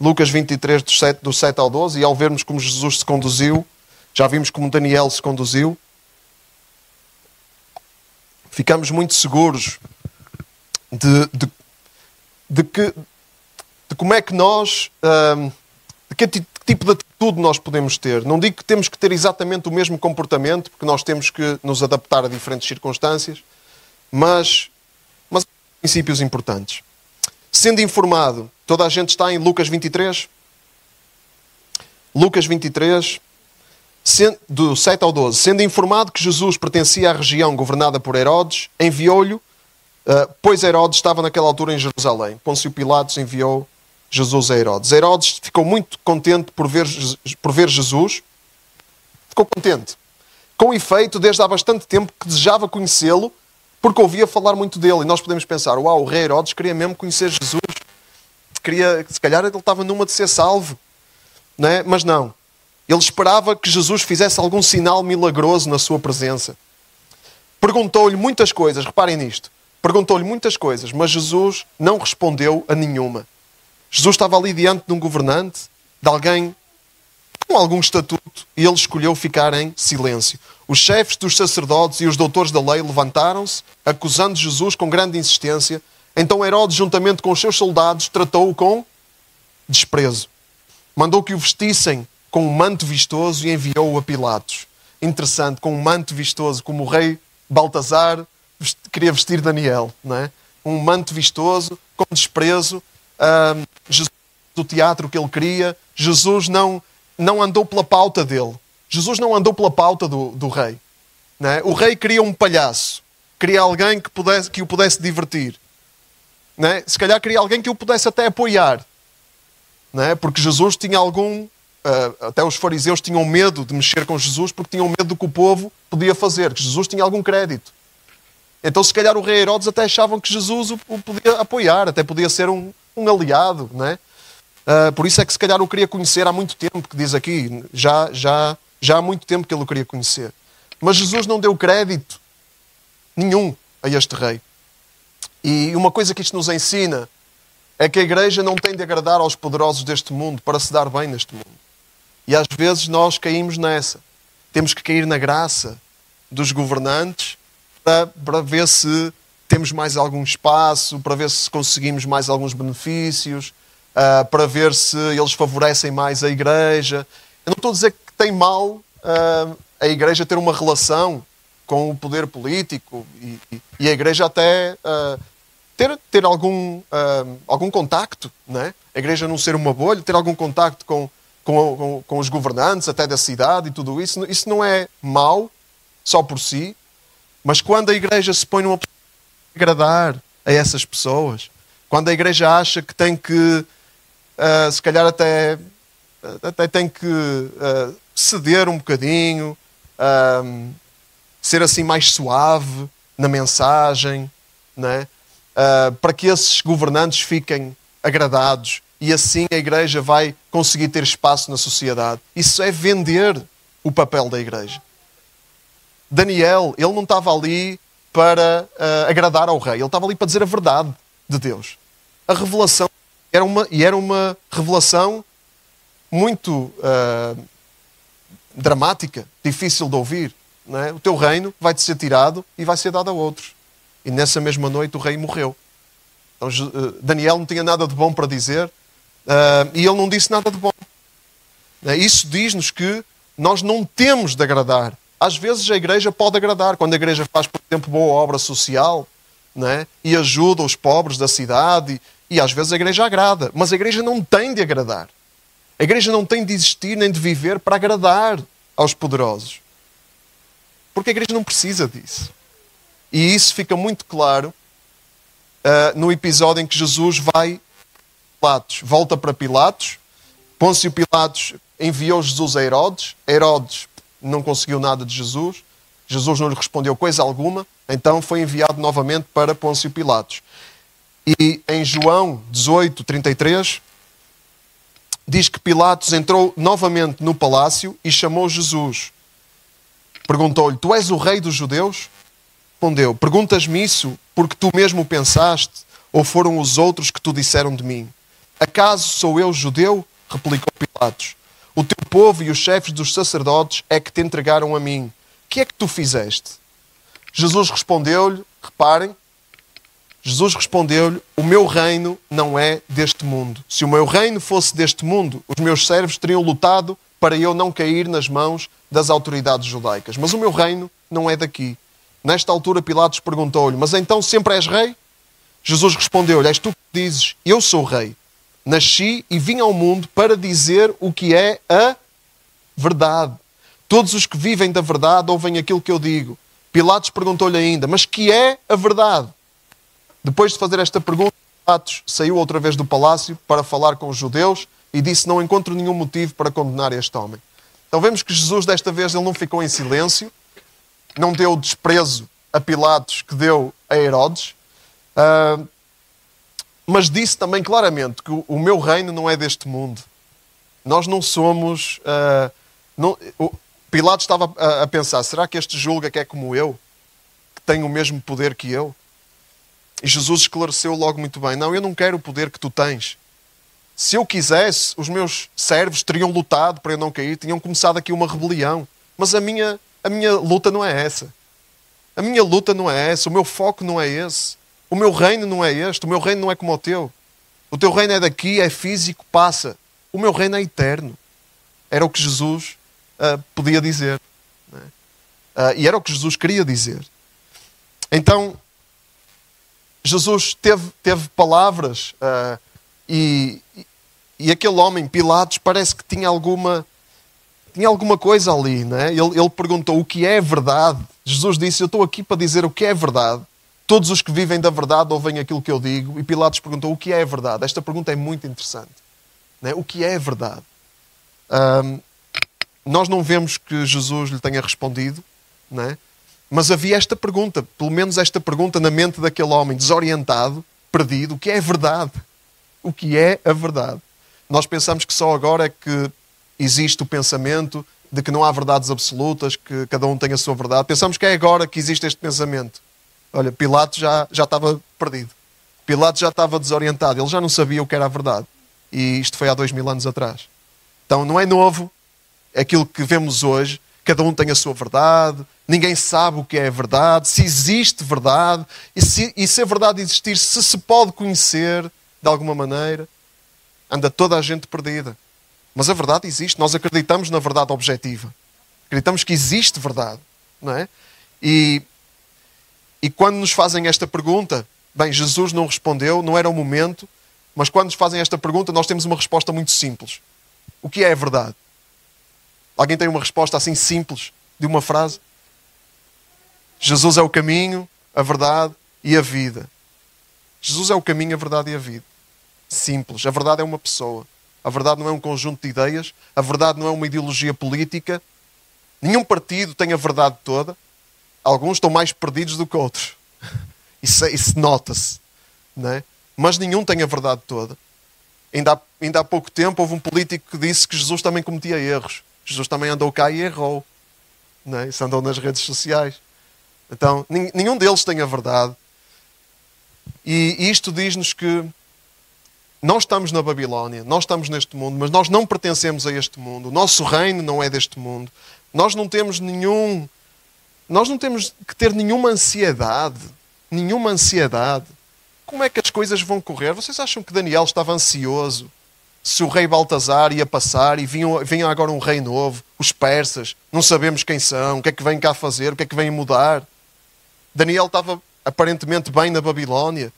Lucas 23, do 7, do 7 ao 12, e ao vermos como Jesus se conduziu, já vimos como Daniel se conduziu, ficamos muito seguros de, de, de que de como é que nós, de que tipo de atitude nós podemos ter. Não digo que temos que ter exatamente o mesmo comportamento, porque nós temos que nos adaptar a diferentes circunstâncias, mas, mas princípios importantes. Sendo informado, toda a gente está em Lucas 23? Lucas 23, do 7 ao 12. Sendo informado que Jesus pertencia à região governada por Herodes, enviou-lhe, uh, pois Herodes estava naquela altura em Jerusalém. Pôncio Pilatos enviou Jesus a Herodes. Herodes ficou muito contente por ver, por ver Jesus. Ficou contente. Com efeito, desde há bastante tempo que desejava conhecê-lo, porque ouvia falar muito dele. E nós podemos pensar: uau, o rei Herodes queria mesmo conhecer Jesus. Queria, se calhar ele estava numa de ser salvo. Não é? Mas não. Ele esperava que Jesus fizesse algum sinal milagroso na sua presença. Perguntou-lhe muitas coisas, reparem nisto. Perguntou-lhe muitas coisas, mas Jesus não respondeu a nenhuma. Jesus estava ali diante de um governante, de alguém com algum estatuto, e ele escolheu ficar em silêncio. Os chefes dos sacerdotes e os doutores da lei levantaram-se, acusando Jesus com grande insistência. Então Herodes, juntamente com os seus soldados, tratou-o com desprezo. Mandou que o vestissem com um manto vistoso e enviou-o a Pilatos. Interessante, com um manto vistoso, como o rei Baltazar queria vestir Daniel. Não é? Um manto vistoso, com desprezo, uh, Jesus, do teatro que ele queria, Jesus não, não andou pela pauta dele. Jesus não andou pela pauta do, do rei. É? O rei queria um palhaço, queria alguém que, pudesse, que o pudesse divertir. É? Se calhar queria alguém que o pudesse até apoiar. É? Porque Jesus tinha algum. Uh, até os fariseus tinham medo de mexer com Jesus porque tinham medo do que o povo podia fazer, que Jesus tinha algum crédito. Então, se calhar, o rei Herodes até achavam que Jesus o, o podia apoiar, até podia ser um, um aliado, não é? Uh, por isso é que se calhar o queria conhecer há muito tempo, que diz aqui, já, já, já há muito tempo que ele o queria conhecer. Mas Jesus não deu crédito nenhum a este rei. E uma coisa que isto nos ensina é que a igreja não tem de agradar aos poderosos deste mundo para se dar bem neste mundo. E às vezes nós caímos nessa. Temos que cair na graça dos governantes para, para ver se temos mais algum espaço, para ver se conseguimos mais alguns benefícios, uh, para ver se eles favorecem mais a igreja. Eu não estou a dizer que tem mal uh, a igreja ter uma relação com o poder político e, e a igreja até uh, ter, ter algum, algum contacto, né? a igreja não ser uma bolha, ter algum contacto com, com, com, com os governantes até da cidade e tudo isso. Isso não é mau só por si, mas quando a igreja se põe numa agradar a essas pessoas. Quando a igreja acha que tem que, uh, se calhar até, até tem que uh, ceder um bocadinho, uh, ser assim mais suave na mensagem, né? para que esses governantes fiquem agradados e assim a igreja vai conseguir ter espaço na sociedade. Isso é vender o papel da igreja. Daniel, ele não estava ali para uh, agradar ao rei. Ele estava ali para dizer a verdade de Deus. A revelação era uma, e era uma revelação muito uh, dramática, difícil de ouvir. É? O teu reino vai-te ser tirado e vai ser dado a outros. E nessa mesma noite o rei morreu. Então, uh, Daniel não tinha nada de bom para dizer e ele não disse nada de bom. Isso diz-nos que nós não temos de agradar às vezes a igreja pode agradar, quando a igreja faz, por exemplo, boa obra social né? e ajuda os pobres da cidade, e, e às vezes a igreja agrada, mas a igreja não tem de agradar. A igreja não tem de existir nem de viver para agradar aos poderosos. Porque a igreja não precisa disso. E isso fica muito claro uh, no episódio em que Jesus vai Pilatos, volta para Pilatos. Pôncio Pilatos enviou Jesus a Herodes. Herodes não conseguiu nada de Jesus. Jesus não lhe respondeu coisa alguma, então foi enviado novamente para Pôncio Pilatos. E em João 18, 33, diz que Pilatos entrou novamente no palácio e chamou Jesus. Perguntou-lhe: Tu és o rei dos judeus? Respondeu: Perguntas-me isso porque tu mesmo pensaste, ou foram os outros que tu disseram de mim? Acaso sou eu judeu? Replicou Pilatos. O teu povo e os chefes dos sacerdotes é que te entregaram a mim. O que é que tu fizeste? Jesus respondeu-lhe, reparem, Jesus respondeu-lhe: O meu reino não é deste mundo. Se o meu reino fosse deste mundo, os meus servos teriam lutado para eu não cair nas mãos das autoridades judaicas. Mas o meu reino não é daqui. Nesta altura, Pilatos perguntou-lhe: Mas então sempre és rei? Jesus respondeu-lhe: És tu que dizes, eu sou rei. Nasci e vim ao mundo para dizer o que é a verdade. Todos os que vivem da verdade ouvem aquilo que eu digo. Pilatos perguntou-lhe ainda: Mas que é a verdade? Depois de fazer esta pergunta, Pilatos saiu outra vez do palácio para falar com os judeus e disse: Não encontro nenhum motivo para condenar este homem. Então vemos que Jesus, desta vez, ele não ficou em silêncio, não deu desprezo a Pilatos que deu a Herodes, uh, mas disse também claramente que o meu reino não é deste mundo. Nós não somos. Uh, não, Pilatos estava a, a pensar: será que este julga que é como eu? Que tem o mesmo poder que eu? E Jesus esclareceu logo muito bem: Não, eu não quero o poder que tu tens. Se eu quisesse, os meus servos teriam lutado para eu não cair, tinham começado aqui uma rebelião. Mas a minha, a minha luta não é essa. A minha luta não é essa, o meu foco não é esse. O meu reino não é este, o meu reino não é como o teu. O teu reino é daqui, é físico, passa. O meu reino é eterno. Era o que Jesus uh, podia dizer. Uh, e era o que Jesus queria dizer. Então, Jesus teve, teve palavras uh, e, e aquele homem, Pilatos, parece que tinha alguma, tinha alguma coisa ali. Né? Ele, ele perguntou o que é verdade. Jesus disse: Eu estou aqui para dizer o que é verdade. Todos os que vivem da verdade ouvem aquilo que eu digo. E Pilatos perguntou: O que é verdade? Esta pergunta é muito interessante. Né? O que é verdade? Um, nós não vemos que Jesus lhe tenha respondido, né? mas havia esta pergunta, pelo menos esta pergunta na mente daquele homem desorientado, perdido: O que é verdade? O que é a verdade? Nós pensamos que só agora é que existe o pensamento de que não há verdades absolutas, que cada um tem a sua verdade. Pensamos que é agora que existe este pensamento. Olha, Pilatos já, já estava perdido. Pilatos já estava desorientado. Ele já não sabia o que era a verdade. E isto foi há dois mil anos atrás. Então não é novo aquilo que vemos hoje. Cada um tem a sua verdade. Ninguém sabe o que é verdade. Se existe verdade. E se, e se a verdade existir, se se pode conhecer de alguma maneira. Anda toda a gente perdida. Mas a verdade existe. Nós acreditamos na verdade objetiva. Acreditamos que existe verdade. Não é? E e quando nos fazem esta pergunta, bem, Jesus não respondeu, não era o momento, mas quando nos fazem esta pergunta, nós temos uma resposta muito simples. O que é a verdade? Alguém tem uma resposta assim simples de uma frase? Jesus é o caminho, a verdade e a vida. Jesus é o caminho, a verdade e a vida. Simples. A verdade é uma pessoa. A verdade não é um conjunto de ideias. A verdade não é uma ideologia política. Nenhum partido tem a verdade toda. Alguns estão mais perdidos do que outros. *laughs* Isso, isso nota-se. É? Mas nenhum tem a verdade toda. Ainda há, ainda há pouco tempo houve um político que disse que Jesus também cometia erros. Jesus também andou cá e errou. Não é? Isso andou nas redes sociais. Então, nenhum deles tem a verdade. E isto diz-nos que nós estamos na Babilónia, nós estamos neste mundo, mas nós não pertencemos a este mundo. O nosso reino não é deste mundo. Nós não temos nenhum nós não temos que ter nenhuma ansiedade. Nenhuma ansiedade. Como é que as coisas vão correr? Vocês acham que Daniel estava ansioso? Se o rei Baltazar ia passar e vinha, vinha agora um rei novo, os persas, não sabemos quem são, o que é que vêm cá fazer, o que é que vêm mudar. Daniel estava aparentemente bem na Babilónia.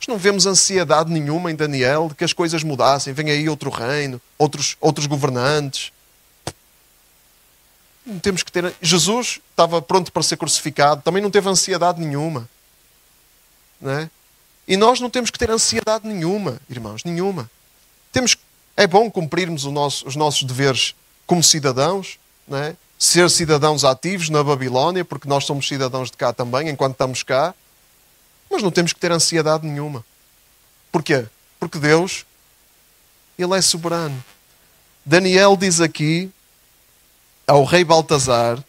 Nós não vemos ansiedade nenhuma em Daniel de que as coisas mudassem. Vem aí outro reino, outros, outros governantes. Temos que ter. Jesus estava pronto para ser crucificado, também não teve ansiedade nenhuma. Não é? E nós não temos que ter ansiedade nenhuma, irmãos, nenhuma. Temos, é bom cumprirmos nosso, os nossos deveres como cidadãos, não é? ser cidadãos ativos na Babilónia, porque nós somos cidadãos de cá também, enquanto estamos cá, mas não temos que ter ansiedade nenhuma. Porquê? Porque Deus, Ele é soberano. Daniel diz aqui ao rei Baltazar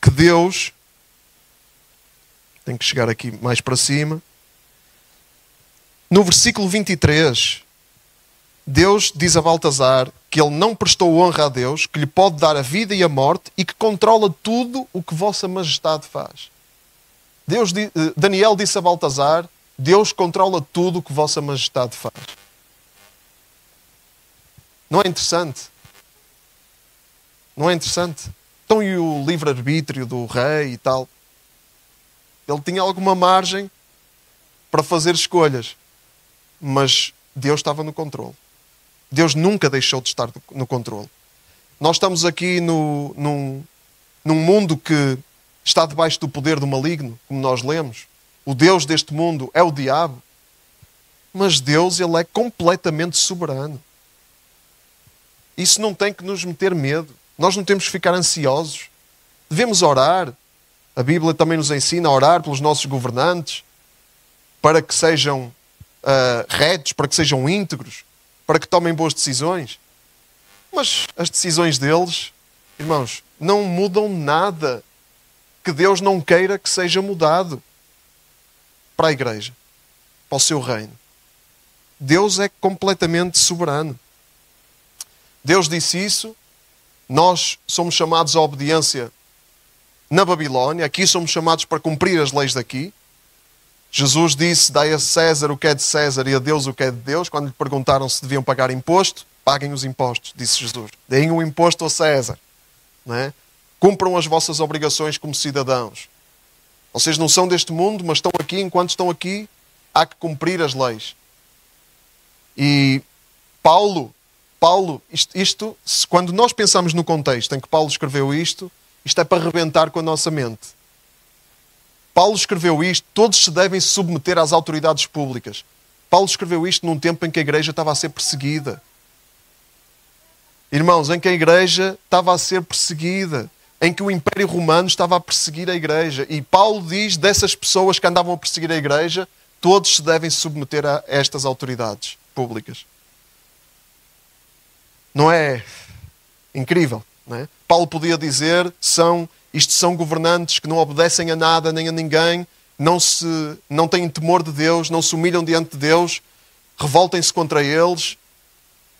que Deus tem que chegar aqui mais para cima. No versículo 23, Deus diz a Baltazar que ele não prestou honra a Deus, que lhe pode dar a vida e a morte e que controla tudo o que Vossa Majestade faz. Deus, eh, Daniel disse a Baltazar: Deus controla tudo o que Vossa Majestade faz. Não é interessante? Não é interessante? Então, e o livre-arbítrio do rei e tal? Ele tinha alguma margem para fazer escolhas. Mas Deus estava no controle. Deus nunca deixou de estar no controle. Nós estamos aqui no, num, num mundo que está debaixo do poder do maligno, como nós lemos. O Deus deste mundo é o diabo. Mas Deus, ele é completamente soberano. Isso não tem que nos meter medo. Nós não temos que ficar ansiosos. Devemos orar. A Bíblia também nos ensina a orar pelos nossos governantes para que sejam uh, retos, para que sejam íntegros, para que tomem boas decisões. Mas as decisões deles, irmãos, não mudam nada que Deus não queira que seja mudado para a igreja, para o seu reino. Deus é completamente soberano. Deus disse isso, nós somos chamados à obediência na Babilónia, aqui somos chamados para cumprir as leis daqui. Jesus disse: Dai a César o que é de César e a Deus o que é de Deus. Quando lhe perguntaram se deviam pagar imposto, paguem os impostos, disse Jesus. Deem o imposto a César. Não é? Cumpram as vossas obrigações como cidadãos. Vocês não são deste mundo, mas estão aqui. Enquanto estão aqui, há que cumprir as leis. E Paulo, Paulo, isto, isto, quando nós pensamos no contexto em que Paulo escreveu isto, isto é para arrebentar com a nossa mente. Paulo escreveu isto, todos se devem submeter às autoridades públicas. Paulo escreveu isto num tempo em que a igreja estava a ser perseguida. Irmãos, em que a igreja estava a ser perseguida em que o Império Romano estava a perseguir a igreja. E Paulo diz dessas pessoas que andavam a perseguir a igreja, todos se devem submeter a estas autoridades públicas. Não é incrível? Não é? Paulo podia dizer: são, isto são governantes que não obedecem a nada nem a ninguém, não, se, não têm temor de Deus, não se humilham diante de Deus, revoltem-se contra eles?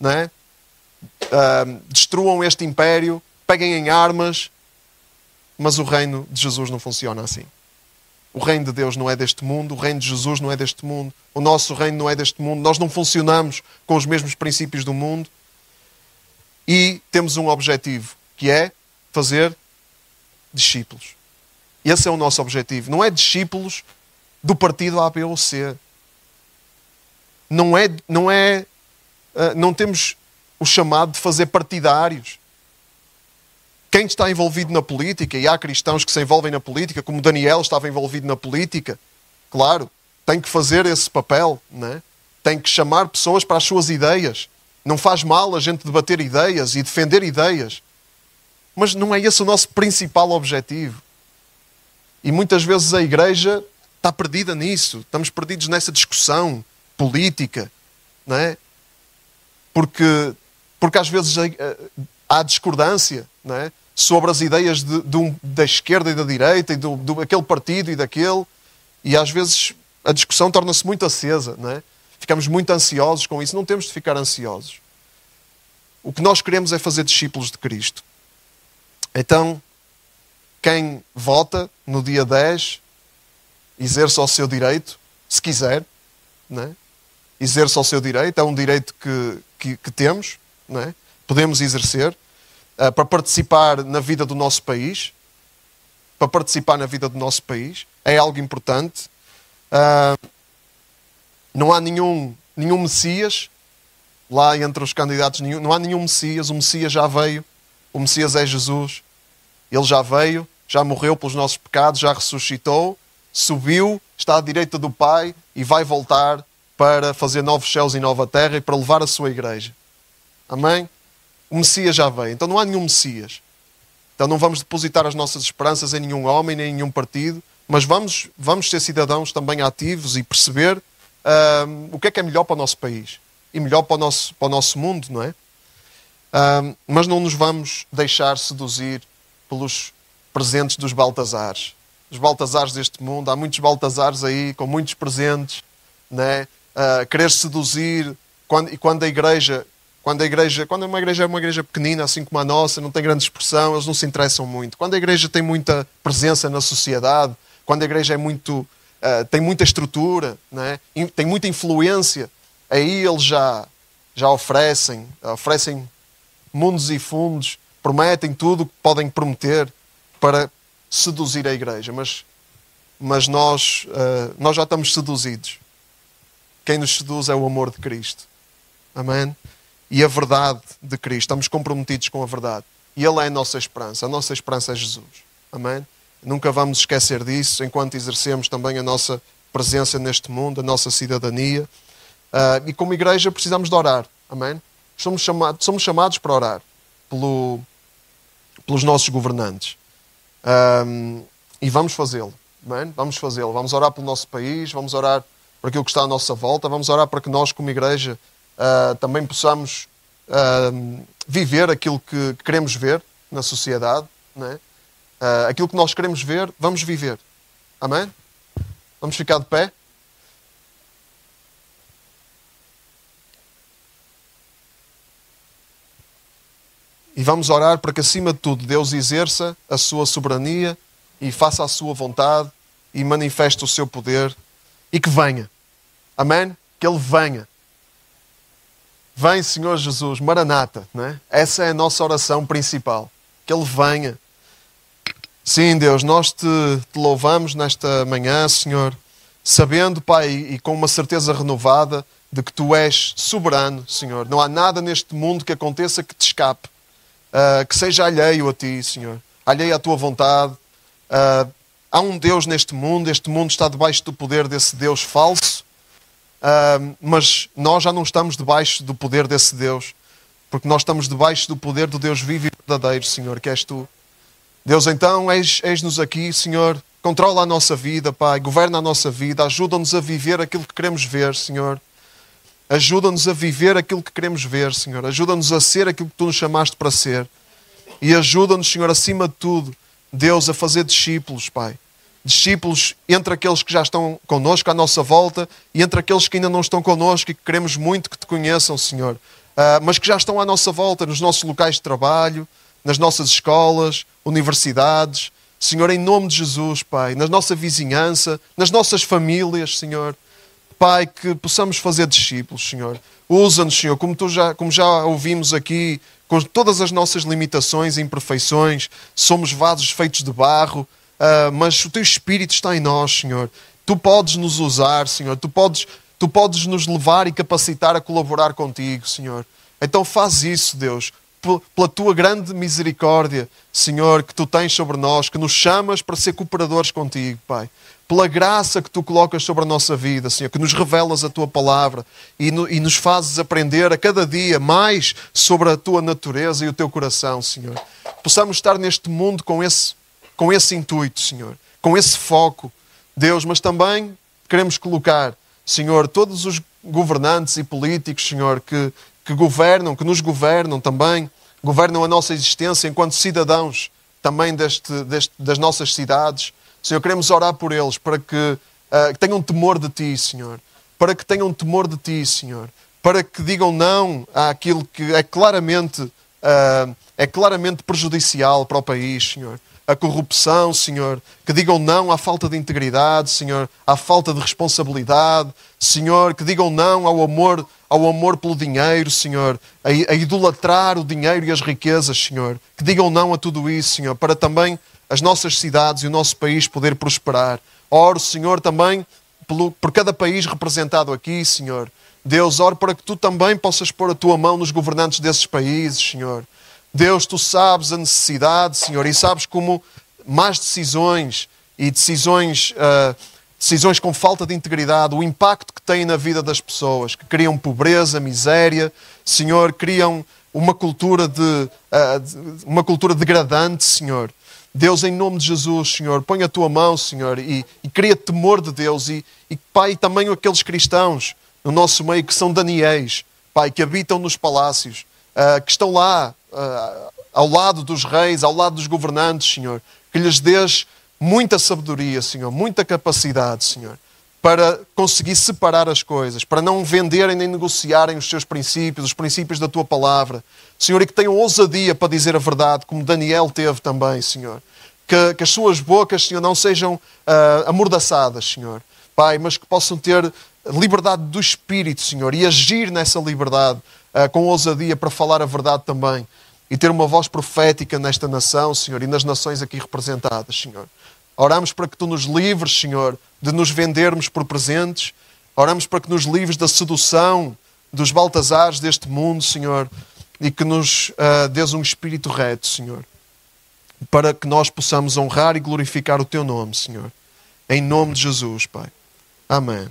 Uh, destruam este império, peguem em armas, mas o reino de Jesus não funciona assim. O reino de Deus não é deste mundo, o reino de Jesus não é deste mundo, o nosso reino não é deste mundo, nós não funcionamos com os mesmos princípios do mundo e temos um objetivo, que é fazer discípulos. Esse é o nosso objetivo. Não é discípulos do partido A, B ou C. Não é, não é, ah, não temos o chamado de fazer partidários quem está envolvido na política, e há cristãos que se envolvem na política, como Daniel estava envolvido na política, claro, tem que fazer esse papel, né? tem que chamar pessoas para as suas ideias. Não faz mal a gente debater ideias e defender ideias. Mas não é esse o nosso principal objetivo. E muitas vezes a igreja está perdida nisso. Estamos perdidos nessa discussão política. Não é? porque, porque às vezes há discordância. Não é? sobre as ideias de, de um, da esquerda e da direita, e do, do aquele partido e daquele, e às vezes a discussão torna-se muito acesa, não é? Ficamos muito ansiosos com isso. Não temos de ficar ansiosos. O que nós queremos é fazer discípulos de Cristo. Então, quem vota no dia 10, exerça o seu direito, se quiser, não é? exerça o seu direito, é um direito que, que, que temos, não é? podemos exercer. Eh, para participar na vida do nosso país, para participar na vida do nosso país, é algo importante. Uh, não há nenhum, nenhum Messias lá entre os candidatos, nenhum, não há nenhum Messias, o Messias já veio, o Messias é Jesus, ele já veio, já morreu pelos nossos pecados, já ressuscitou, subiu, está à direita do Pai e vai voltar para fazer novos céus e nova terra e para levar a sua igreja. Amém? O Messias já veio. Então não há nenhum Messias. Então não vamos depositar as nossas esperanças em nenhum homem, nem em nenhum partido, mas vamos, vamos ser cidadãos também ativos e perceber o que é que é melhor para o nosso país e melhor para o nosso, para o nosso mundo, não é? Mas não nos vamos deixar seduzir pelos presentes dos Baltazares. Os Baltazares deste mundo, há muitos Baltazares aí com muitos presentes, né? Uh, querer seduzir, quando, e quando a igreja quando a igreja, quando uma igreja é uma igreja pequenina, assim como a nossa, não tem grande expressão, eles não se interessam muito. Quando a igreja tem muita presença na sociedade, quando a igreja é muito, uh, tem muita estrutura, né? tem muita influência, aí eles já, já oferecem, oferecem mundos e fundos, prometem tudo o que podem prometer para seduzir a igreja. Mas, mas nós, uh, nós já estamos seduzidos. Quem nos seduz é o amor de Cristo. Amém? E a verdade de Cristo. Estamos comprometidos com a verdade. E Ele é a nossa esperança. A nossa esperança é Jesus. Amém? Nunca vamos esquecer disso enquanto exercemos também a nossa presença neste mundo, a nossa cidadania. Uh, e como igreja precisamos de orar. Amém? Somos chamados, somos chamados para orar pelo, pelos nossos governantes. Um, e vamos fazê-lo. Vamos fazê-lo. Vamos orar pelo nosso país, vamos orar por aquilo que está à nossa volta, vamos orar para que nós, como igreja, uh, também possamos uh, viver aquilo que queremos ver na sociedade. Né? Uh, aquilo que nós queremos ver, vamos viver. Amém? Vamos ficar de pé? E vamos orar para que, acima de tudo, Deus exerça a sua soberania e faça a sua vontade e manifeste o seu poder e que venha. Amém? Que Ele venha. Vem, Senhor Jesus, Maranata. Né? Essa é a nossa oração principal. Que Ele venha. Sim, Deus, nós te, te louvamos nesta manhã, Senhor, sabendo, Pai, e com uma certeza renovada de que Tu és soberano, Senhor. Não há nada neste mundo que aconteça que te escape, uh, que seja alheio a Ti, Senhor, alheio à Tua vontade. Uh, há um Deus neste mundo, este mundo está debaixo do poder desse Deus falso, uh, mas nós já não estamos debaixo do poder desse Deus, porque nós estamos debaixo do poder do Deus vivo e verdadeiro, Senhor, que és Tu. Deus, então, eis-nos aqui, Senhor. Controla a nossa vida, Pai. Governa a nossa vida. Ajuda-nos a viver aquilo que queremos ver, Senhor. Ajuda-nos a viver aquilo que queremos ver, Senhor. Ajuda-nos a ser aquilo que Tu nos chamaste para ser. E ajuda-nos, Senhor, acima de tudo, Deus, a fazer discípulos, Pai. Discípulos entre aqueles que já estão connosco à nossa volta e entre aqueles que ainda não estão connosco e que queremos muito que Te conheçam, Senhor. Uh, mas que já estão à nossa volta, nos nossos locais de trabalho, nas nossas escolas, universidades, Senhor, em nome de Jesus, Pai, na nossa vizinhança, nas nossas famílias, Senhor. Pai, que possamos fazer discípulos, Senhor. Usa-nos, Senhor, como, tu já, como já ouvimos aqui, com todas as nossas limitações e imperfeições, somos vasos feitos de barro, uh, mas o Teu Espírito está em nós, Senhor. Tu podes nos usar, Senhor. Tu podes, tu podes nos levar e capacitar a colaborar contigo, Senhor. Então faz isso, Deus pela tua grande misericórdia, Senhor, que tu tens sobre nós, que nos chamas para ser cooperadores contigo, Pai. Pela graça que tu colocas sobre a nossa vida, Senhor, que nos revelas a tua palavra e, no, e nos fazes aprender a cada dia mais sobre a tua natureza e o teu coração, Senhor. Possamos estar neste mundo com esse, com esse intuito, Senhor, com esse foco, Deus, mas também queremos colocar, Senhor, todos os governantes e políticos, Senhor, que, que governam, que nos governam também, governam a nossa existência enquanto cidadãos também deste, deste, das nossas cidades. Senhor, queremos orar por eles para que, uh, que tenham temor de Ti, Senhor. Para que tenham temor de Ti, Senhor. Para que digam não àquilo que é claramente, uh, é claramente prejudicial para o país, Senhor a corrupção, Senhor, que digam não à falta de integridade, Senhor, à falta de responsabilidade, Senhor, que digam não ao amor, ao amor pelo dinheiro, Senhor, a, a idolatrar o dinheiro e as riquezas, Senhor, que digam não a tudo isso, Senhor, para também as nossas cidades e o nosso país poder prosperar. Oro, Senhor, também pelo, por cada país representado aqui, Senhor. Deus, oro para que tu também possas pôr a tua mão nos governantes desses países, Senhor. Deus, tu sabes a necessidade, Senhor, e sabes como más decisões e decisões, uh, decisões com falta de integridade, o impacto que têm na vida das pessoas, que criam pobreza, miséria, Senhor, criam uma cultura de, uh, de uma cultura degradante, Senhor. Deus, em nome de Jesus, Senhor, põe a tua mão, Senhor, e, e cria temor de Deus. E, e, Pai, também aqueles cristãos no nosso meio que são Daniéis, Pai, que habitam nos palácios, uh, que estão lá uh, ao lado dos reis, ao lado dos governantes, Senhor. Que lhes dês muita sabedoria, Senhor, muita capacidade, Senhor, para conseguir separar as coisas, para não venderem nem negociarem os seus princípios, os princípios da tua palavra. Senhor, e que tenham ousadia para dizer a verdade, como Daniel teve também, Senhor. Que, que as suas bocas, Senhor, não sejam uh, amordaçadas, Senhor. Pai, mas que possam ter liberdade do Espírito, Senhor, e agir nessa liberdade uh, com ousadia para falar a verdade também e ter uma voz profética nesta nação, Senhor, e nas nações aqui representadas, Senhor. Oramos para que tu nos livres, Senhor, de nos vendermos por presentes. Oramos para que nos livres da sedução dos baltazares deste mundo, Senhor, e que nos uh, dês um espírito reto, Senhor, para que nós possamos honrar e glorificar o teu nome, Senhor. Em nome de Jesus, Pai. Amém.